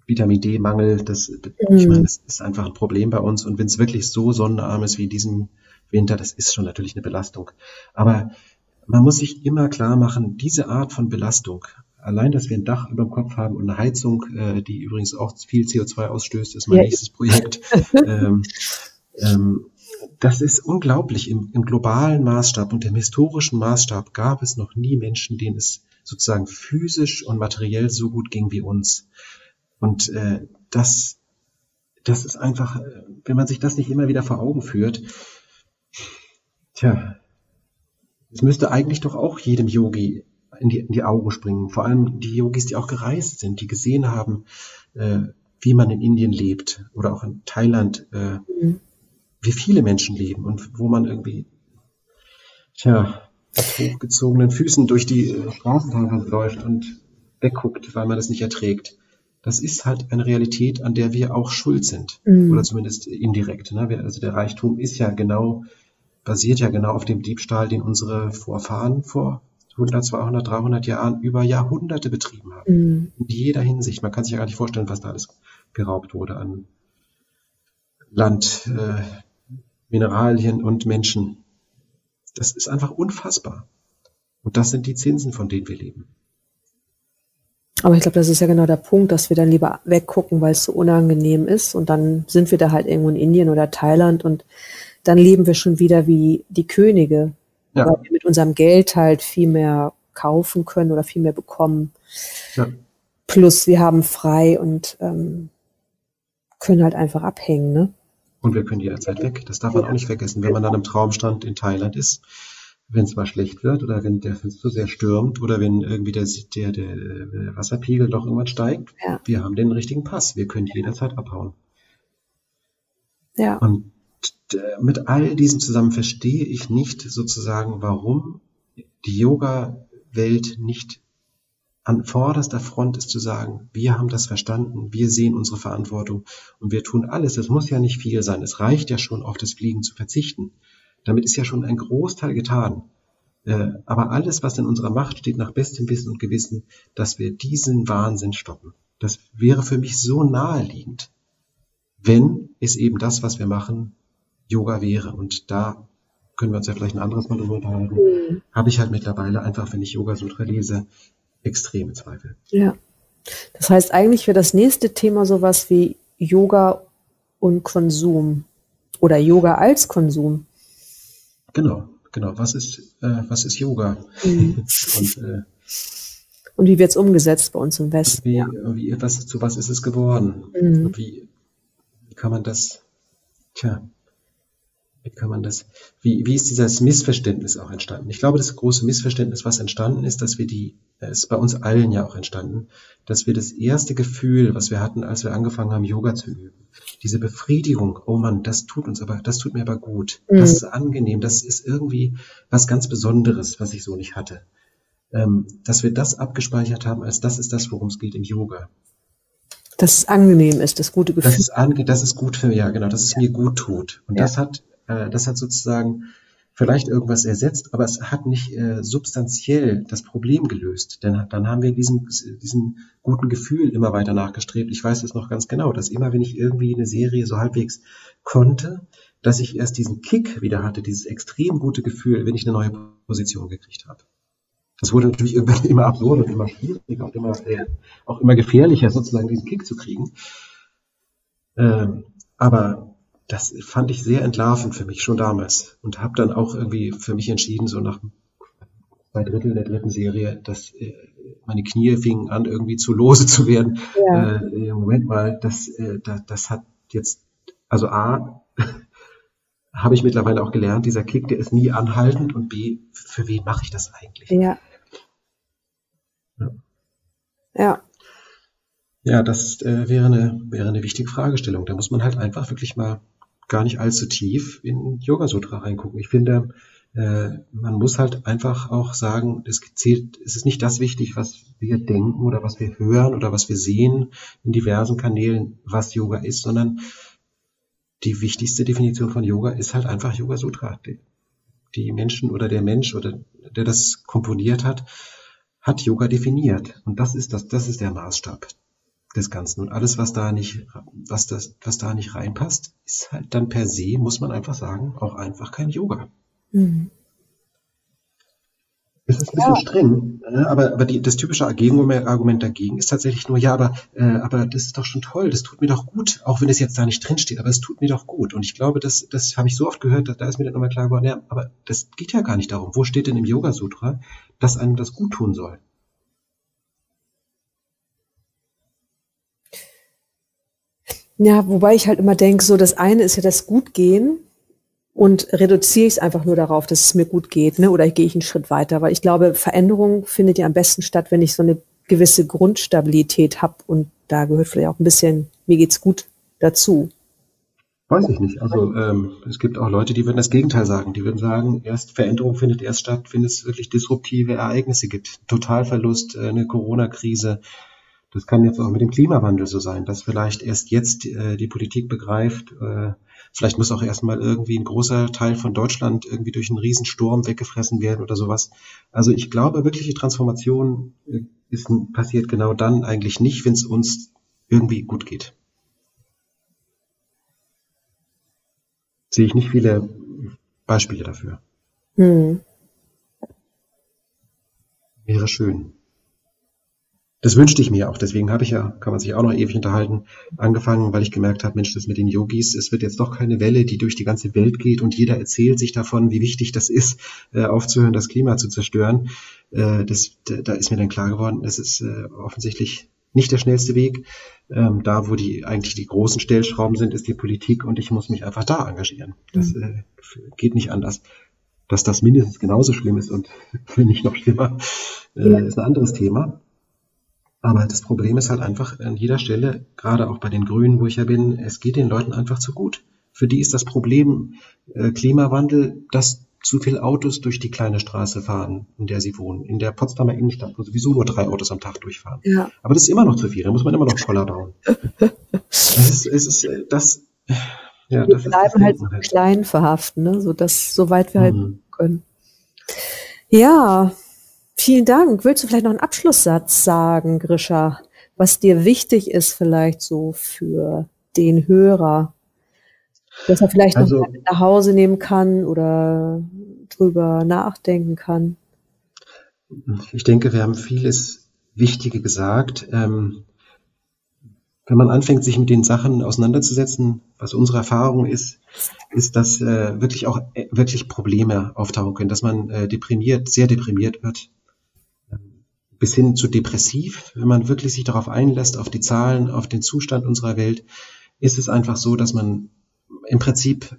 Vitamin D-Mangel. Das, mhm. Ich meine, das ist einfach ein Problem bei uns. Und wenn es wirklich so sonnenarm ist wie diesen Winter, das ist schon natürlich eine Belastung. Aber man muss sich immer klar machen, diese Art von Belastung allein, dass wir ein Dach über dem Kopf haben und eine Heizung, äh, die übrigens auch viel CO2 ausstößt, ist mein ja. nächstes Projekt. ähm, ähm, das ist unglaublich. Im, Im, globalen Maßstab und im historischen Maßstab gab es noch nie Menschen, denen es sozusagen physisch und materiell so gut ging wie uns. Und äh, das, das ist einfach, wenn man sich das nicht immer wieder vor Augen führt, tja, es müsste eigentlich doch auch jedem Yogi in die, in die Augen springen. Vor allem die Yogis, die auch gereist sind, die gesehen haben, äh, wie man in Indien lebt oder auch in Thailand, äh, mhm. wie viele Menschen leben und wo man irgendwie, tja, mit hochgezogenen Füßen durch die äh, Straßen läuft und wegguckt, weil man das nicht erträgt. Das ist halt eine Realität, an der wir auch schuld sind. Mhm. Oder zumindest indirekt. Ne? Also der Reichtum ist ja genau, basiert ja genau auf dem Diebstahl, den unsere Vorfahren vor 100, 200, 300 Jahren über Jahrhunderte betrieben haben. Mhm. In jeder Hinsicht. Man kann sich ja gar nicht vorstellen, was da alles geraubt wurde an Land, äh, Mineralien und Menschen. Das ist einfach unfassbar. Und das sind die Zinsen, von denen wir leben. Aber ich glaube, das ist ja genau der Punkt, dass wir dann lieber weggucken, weil es so unangenehm ist. Und dann sind wir da halt irgendwo in Indien oder Thailand und dann leben wir schon wieder wie die Könige, ja. weil wir mit unserem Geld halt viel mehr kaufen können oder viel mehr bekommen. Ja. Plus wir haben frei und ähm, können halt einfach abhängen, ne? Und wir können jederzeit weg. Das darf man auch nicht vergessen. Wenn man dann im Traumstand in Thailand ist, wenn es mal schlecht wird oder wenn der zu sehr stürmt oder wenn irgendwie der, der, der Wasserpegel doch irgendwann steigt, ja. wir haben den richtigen Pass. Wir können jederzeit abhauen. Ja. Und mit all diesem zusammen verstehe ich nicht sozusagen, warum die Yoga-Welt nicht an vorderster Front ist zu sagen, wir haben das verstanden, wir sehen unsere Verantwortung und wir tun alles. Es muss ja nicht viel sein. Es reicht ja schon, auf das Fliegen zu verzichten. Damit ist ja schon ein Großteil getan. Äh, aber alles, was in unserer Macht steht, nach bestem Wissen und Gewissen, dass wir diesen Wahnsinn stoppen. Das wäre für mich so naheliegend, wenn es eben das, was wir machen, Yoga wäre. Und da können wir uns ja vielleicht ein anderes Mal drüber unterhalten. Mhm. Habe ich halt mittlerweile einfach, wenn ich Yoga Sutra lese, extreme Zweifel. Ja. Das heißt, eigentlich wäre das nächste Thema sowas wie Yoga und Konsum oder Yoga als Konsum. Genau, genau. Was ist, äh, was ist Yoga? Mhm. und, äh, und wie wird es umgesetzt bei uns im Westen? Wie, wie, was, zu was ist es geworden? Mhm. Wie, wie kann man das, tja, wie kann man das, wie, wie ist dieses Missverständnis auch entstanden? Ich glaube, das große Missverständnis, was entstanden ist, dass wir die, ist bei uns allen ja auch entstanden, dass wir das erste Gefühl, was wir hatten, als wir angefangen haben, Yoga zu üben, diese Befriedigung, oh Mann, das tut uns aber, das tut mir aber gut, mhm. das ist angenehm, das ist irgendwie was ganz Besonderes, was ich so nicht hatte. Ähm, dass wir das abgespeichert haben, als das ist das, worum es geht im Yoga. Dass es angenehm ist, das gute Gefühl. Das ist, ange das ist gut für mich, ja, genau, dass es ja. mir gut tut. Und ja. das hat äh, das hat sozusagen vielleicht irgendwas ersetzt, aber es hat nicht äh, substanziell das Problem gelöst. Denn dann haben wir diesem, diesem guten Gefühl immer weiter nachgestrebt. Ich weiß es noch ganz genau, dass immer, wenn ich irgendwie eine Serie so halbwegs konnte, dass ich erst diesen Kick wieder hatte, dieses extrem gute Gefühl, wenn ich eine neue Position gekriegt habe. Das wurde natürlich immer absurd und immer schwieriger und immer, äh, auch immer gefährlicher, sozusagen diesen Kick zu kriegen. Ähm, aber das fand ich sehr entlarvend für mich schon damals und habe dann auch irgendwie für mich entschieden, so nach zwei Drittel der dritten Serie, dass äh, meine Knie fingen an irgendwie zu lose zu werden. Ja. Äh, Moment mal, das, äh, das, das hat jetzt, also A, habe ich mittlerweile auch gelernt, dieser Kick, der ist nie anhaltend und B, für wen mache ich das eigentlich? Ja. Ja. ja. Ja, das äh, wäre, eine, wäre eine wichtige Fragestellung. Da muss man halt einfach wirklich mal gar nicht allzu tief in Yoga Sutra reingucken. Ich finde, äh, man muss halt einfach auch sagen, es zählt, es ist nicht das wichtig, was wir denken oder was wir hören oder was wir sehen in diversen Kanälen, was Yoga ist, sondern die wichtigste Definition von Yoga ist halt einfach Yoga Sutra. Die, die Menschen oder der Mensch oder der das komponiert hat, hat Yoga definiert. Und das ist das, das ist der Maßstab des Ganzen. Und alles, was da nicht, was das, was da nicht reinpasst, ist halt dann per se, muss man einfach sagen, auch einfach kein Yoga. Mhm. Es ist ein bisschen ja. streng, ne? aber, aber die, das typische Gegenargument dagegen ist tatsächlich nur, ja, aber, äh, aber das ist doch schon toll, das tut mir doch gut, auch wenn es jetzt da nicht drinsteht, aber es tut mir doch gut. Und ich glaube, das, das habe ich so oft gehört, da, da ist mir dann nochmal klar geworden, ja, aber das geht ja gar nicht darum. Wo steht denn im Yoga Sutra, dass einem das gut tun soll? Ja, wobei ich halt immer denke, so das eine ist ja das Gutgehen und reduziere ich es einfach nur darauf, dass es mir gut geht, ne? Oder gehe ich einen Schritt weiter? Weil ich glaube, Veränderung findet ja am besten statt, wenn ich so eine gewisse Grundstabilität habe und da gehört vielleicht auch ein bisschen, mir geht's gut dazu. Weiß ich nicht. Also ähm, es gibt auch Leute, die würden das Gegenteil sagen. Die würden sagen, erst Veränderung findet erst statt, wenn es wirklich disruptive Ereignisse gibt. Totalverlust, äh, eine Corona-Krise, das kann jetzt auch mit dem Klimawandel so sein, dass vielleicht erst jetzt äh, die Politik begreift, äh, vielleicht muss auch erstmal irgendwie ein großer Teil von Deutschland irgendwie durch einen Riesensturm weggefressen werden oder sowas. Also ich glaube, wirkliche Transformation äh, ist, passiert genau dann eigentlich nicht, wenn es uns irgendwie gut geht. Sehe ich nicht viele Beispiele dafür. Hm. Wäre schön. Das wünschte ich mir auch. Deswegen habe ich ja, kann man sich auch noch ewig unterhalten, angefangen, weil ich gemerkt habe, Mensch, das mit den Yogis, es wird jetzt doch keine Welle, die durch die ganze Welt geht und jeder erzählt sich davon, wie wichtig das ist, äh, aufzuhören, das Klima zu zerstören. Äh, das, da ist mir dann klar geworden, das ist äh, offensichtlich nicht der schnellste Weg. Ähm, da, wo die eigentlich die großen Stellschrauben sind, ist die Politik und ich muss mich einfach da engagieren. Das mhm. geht nicht anders. Dass das mindestens genauso schlimm ist und wenn nicht noch schlimmer, ja. ist ein anderes Thema. Aber das Problem ist halt einfach an jeder Stelle, gerade auch bei den Grünen, wo ich ja bin, es geht den Leuten einfach zu gut. Für die ist das Problem äh, Klimawandel, dass zu viele Autos durch die kleine Straße fahren, in der sie wohnen. In der Potsdamer Innenstadt, wo sowieso nur drei Autos am Tag durchfahren. Ja. Aber das ist immer noch zu viel, da muss man immer noch Koller bauen. das ist, es ist äh, das. Ja, wir das bleiben halt so klein verhaften, ne? so, dass, so weit wir halt mhm. halt können. Ja, Vielen Dank. Willst du vielleicht noch einen Abschlusssatz sagen, Grisha, was dir wichtig ist vielleicht so für den Hörer, dass er vielleicht also, noch nach Hause nehmen kann oder drüber nachdenken kann? Ich denke, wir haben vieles Wichtige gesagt. Ähm, wenn man anfängt, sich mit den Sachen auseinanderzusetzen, was unsere Erfahrung ist, ist, dass äh, wirklich auch äh, wirklich Probleme auftauchen können, dass man äh, deprimiert, sehr deprimiert wird, bis hin zu depressiv, wenn man wirklich sich darauf einlässt, auf die Zahlen, auf den Zustand unserer Welt, ist es einfach so, dass man im Prinzip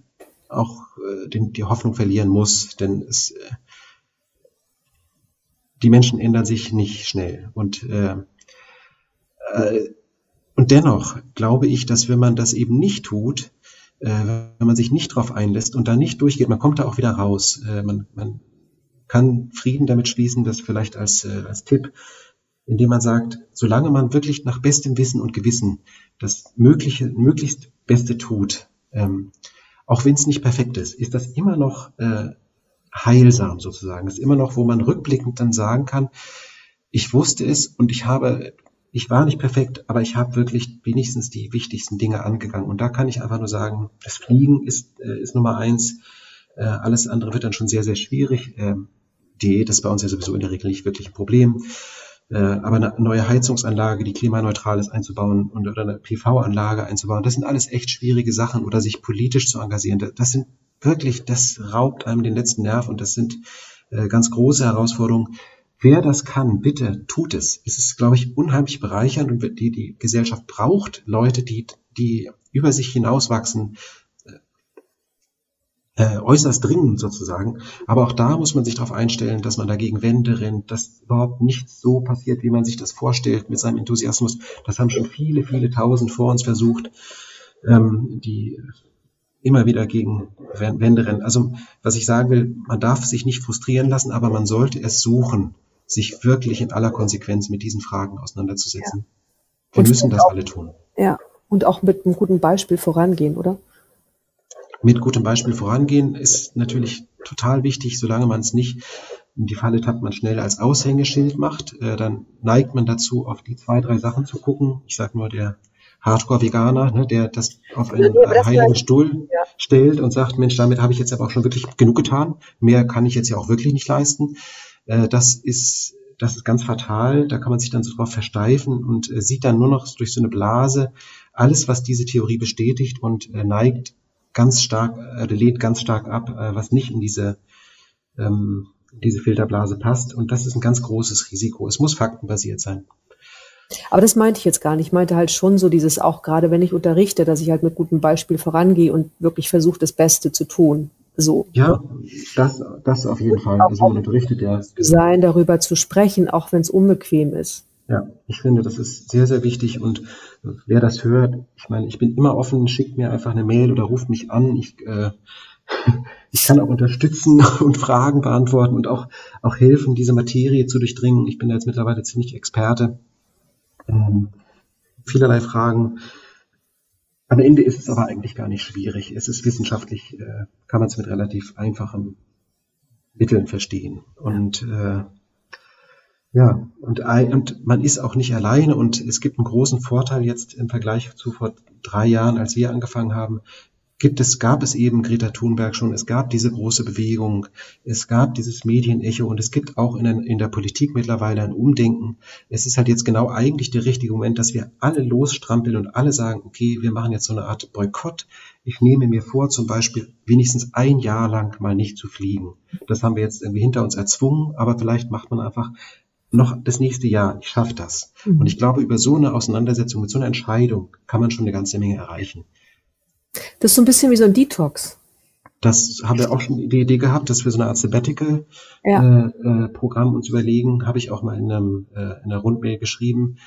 auch äh, den, die Hoffnung verlieren muss, denn es, äh, die Menschen ändern sich nicht schnell. Und, äh, äh, und dennoch glaube ich, dass wenn man das eben nicht tut, äh, wenn man sich nicht darauf einlässt und da nicht durchgeht, man kommt da auch wieder raus. Äh, man, man kann Frieden damit schließen, das vielleicht als, äh, als Tipp, indem man sagt, solange man wirklich nach bestem Wissen und Gewissen das Mögliche, möglichst Beste tut, ähm, auch wenn es nicht perfekt ist, ist das immer noch äh, heilsam sozusagen. Das ist immer noch, wo man rückblickend dann sagen kann, ich wusste es und ich habe, ich war nicht perfekt, aber ich habe wirklich wenigstens die wichtigsten Dinge angegangen. Und da kann ich einfach nur sagen, das Fliegen ist, äh, ist Nummer eins. Äh, alles andere wird dann schon sehr, sehr schwierig. Ähm, Diät ist bei uns ja sowieso in der Regel nicht wirklich ein Problem. Äh, aber eine neue Heizungsanlage, die klimaneutral ist, einzubauen und oder eine PV-Anlage einzubauen, das sind alles echt schwierige Sachen oder sich politisch zu engagieren. Das sind wirklich, das raubt einem den letzten Nerv und das sind äh, ganz große Herausforderungen. Wer das kann, bitte tut es. Es ist, glaube ich, unheimlich bereichernd und die, die Gesellschaft braucht Leute, die, die über sich hinauswachsen, äh, äußerst dringend sozusagen. Aber auch da muss man sich darauf einstellen, dass man dagegen Wände rennt, dass überhaupt nicht so passiert, wie man sich das vorstellt mit seinem Enthusiasmus. Das haben schon viele, viele tausend vor uns versucht, ähm, die immer wieder gegen Wände rennen. Also was ich sagen will, man darf sich nicht frustrieren lassen, aber man sollte es suchen, sich wirklich in aller Konsequenz mit diesen Fragen auseinanderzusetzen. Ja. Wir müssen das auch, alle tun. Ja, und auch mit einem guten Beispiel vorangehen, oder? Mit gutem Beispiel vorangehen ist natürlich total wichtig, solange man es nicht in die Falle tappt, man schnell als Aushängeschild macht, äh, dann neigt man dazu, auf die zwei, drei Sachen zu gucken. Ich sage nur der Hardcore-Veganer, ne, der das auf einen ja, heiligen Stuhl ja. stellt und sagt, Mensch, damit habe ich jetzt aber auch schon wirklich genug getan. Mehr kann ich jetzt ja auch wirklich nicht leisten. Äh, das ist das ist ganz fatal. Da kann man sich dann so drauf versteifen und äh, sieht dann nur noch durch so eine Blase alles, was diese Theorie bestätigt und äh, neigt ganz stark, äh, lehnt ganz stark ab, äh, was nicht in diese ähm, diese Filterblase passt. Und das ist ein ganz großes Risiko. Es muss faktenbasiert sein. Aber das meinte ich jetzt gar nicht. Ich meinte halt schon so dieses auch gerade, wenn ich unterrichte, dass ich halt mit gutem Beispiel vorangehe und wirklich versuche, das Beste zu tun. So. Ja, das, das auf jeden Fall. Also man unterrichtet ja. Sein, darüber zu sprechen, auch wenn es unbequem ist. Ja, ich finde, das ist sehr, sehr wichtig. Und wer das hört, ich meine, ich bin immer offen, schickt mir einfach eine Mail oder ruft mich an. Ich, äh, ich kann auch unterstützen und Fragen beantworten und auch, auch helfen, diese Materie zu durchdringen. Ich bin da jetzt mittlerweile ziemlich Experte. Ähm, vielerlei Fragen. Am Ende ist es aber eigentlich gar nicht schwierig. Es ist wissenschaftlich, äh, kann man es mit relativ einfachen Mitteln verstehen. Und äh, ja, und, und man ist auch nicht alleine und es gibt einen großen Vorteil jetzt im Vergleich zu vor drei Jahren, als wir angefangen haben gibt es, gab es eben Greta Thunberg schon, es gab diese große Bewegung, es gab dieses Medienecho und es gibt auch in in der Politik mittlerweile ein Umdenken. Es ist halt jetzt genau eigentlich der richtige Moment, dass wir alle losstrampeln und alle sagen, okay, wir machen jetzt so eine Art Boykott. Ich nehme mir vor, zum Beispiel wenigstens ein Jahr lang mal nicht zu fliegen. Das haben wir jetzt irgendwie hinter uns erzwungen, aber vielleicht macht man einfach noch das nächste Jahr, ich schaffe das. Mhm. Und ich glaube, über so eine Auseinandersetzung, mit so einer Entscheidung kann man schon eine ganze Menge erreichen. Das ist so ein bisschen wie so ein Detox. Das haben wir auch schon die Idee gehabt, dass wir so eine Art Sabbatical-Programm ja. äh, äh, uns überlegen. Habe ich auch mal in, einem, äh, in einer Rundmail geschrieben.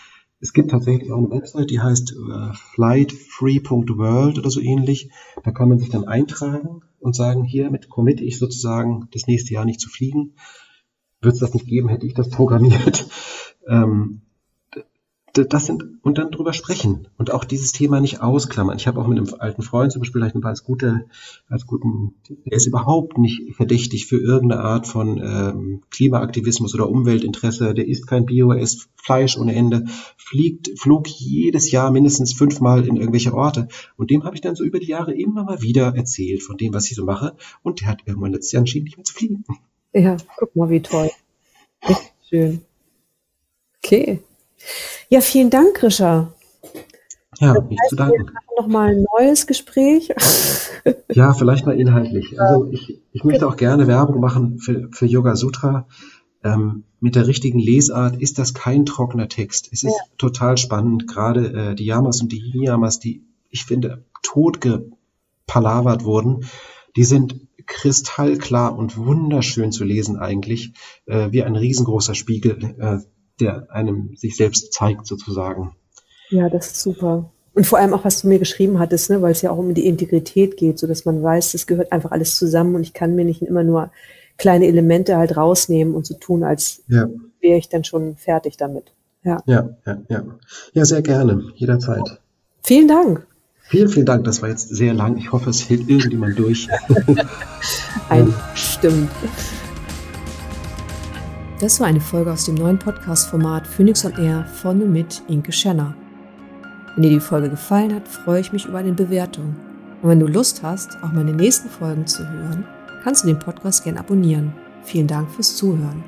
Es gibt tatsächlich auch eine Website, die heißt äh, flightfree.world oder so ähnlich. Da kann man sich dann eintragen und sagen, hiermit committe ich sozusagen das nächste Jahr nicht zu fliegen. Würde es das nicht geben, hätte ich das programmiert. ähm, das sind, und dann drüber sprechen und auch dieses Thema nicht ausklammern. Ich habe auch mit einem alten Freund zum Beispiel vielleicht als gute, als guten, der ist überhaupt nicht verdächtig für irgendeine Art von ähm, Klimaaktivismus oder Umweltinteresse. Der isst kein Bio, er isst Fleisch ohne Ende, fliegt, flog jedes Jahr mindestens fünfmal in irgendwelche Orte. Und dem habe ich dann so über die Jahre immer mal wieder erzählt von dem, was ich so mache. Und der hat irgendwann letztes Jahr entschieden, nicht mehr zu fliegen. Ja, guck mal, wie toll. Echt schön. Okay. Ja, vielen Dank, Grisha. Ja, das nicht zu danken. Noch mal ein neues Gespräch. ja, vielleicht mal inhaltlich. Also ich, ich möchte auch gerne Werbung machen für, für Yoga Sutra. Ähm, mit der richtigen Lesart ist das kein trockener Text. Es ist ja. total spannend. Gerade äh, die Yamas und die Niyamas, die ich finde totgepalavert wurden, die sind kristallklar und wunderschön zu lesen eigentlich, äh, wie ein riesengroßer Spiegel. Äh, der einem sich selbst zeigt sozusagen. Ja, das ist super. Und vor allem auch, was du mir geschrieben hattest, ne, weil es ja auch um die Integrität geht, so dass man weiß, es gehört einfach alles zusammen und ich kann mir nicht immer nur kleine Elemente halt rausnehmen und so tun, als ja. wäre ich dann schon fertig damit. Ja. ja, ja, ja. Ja, sehr gerne, jederzeit. Vielen Dank. Vielen, vielen Dank. Das war jetzt sehr lang. Ich hoffe, es hält irgendjemand durch. Ein, stimmt. Das war eine Folge aus dem neuen Podcast-Format Phoenix on Air von und mit Inke Schenner. Wenn dir die Folge gefallen hat, freue ich mich über eine Bewertung. Und wenn du Lust hast, auch meine nächsten Folgen zu hören, kannst du den Podcast gerne abonnieren. Vielen Dank fürs Zuhören.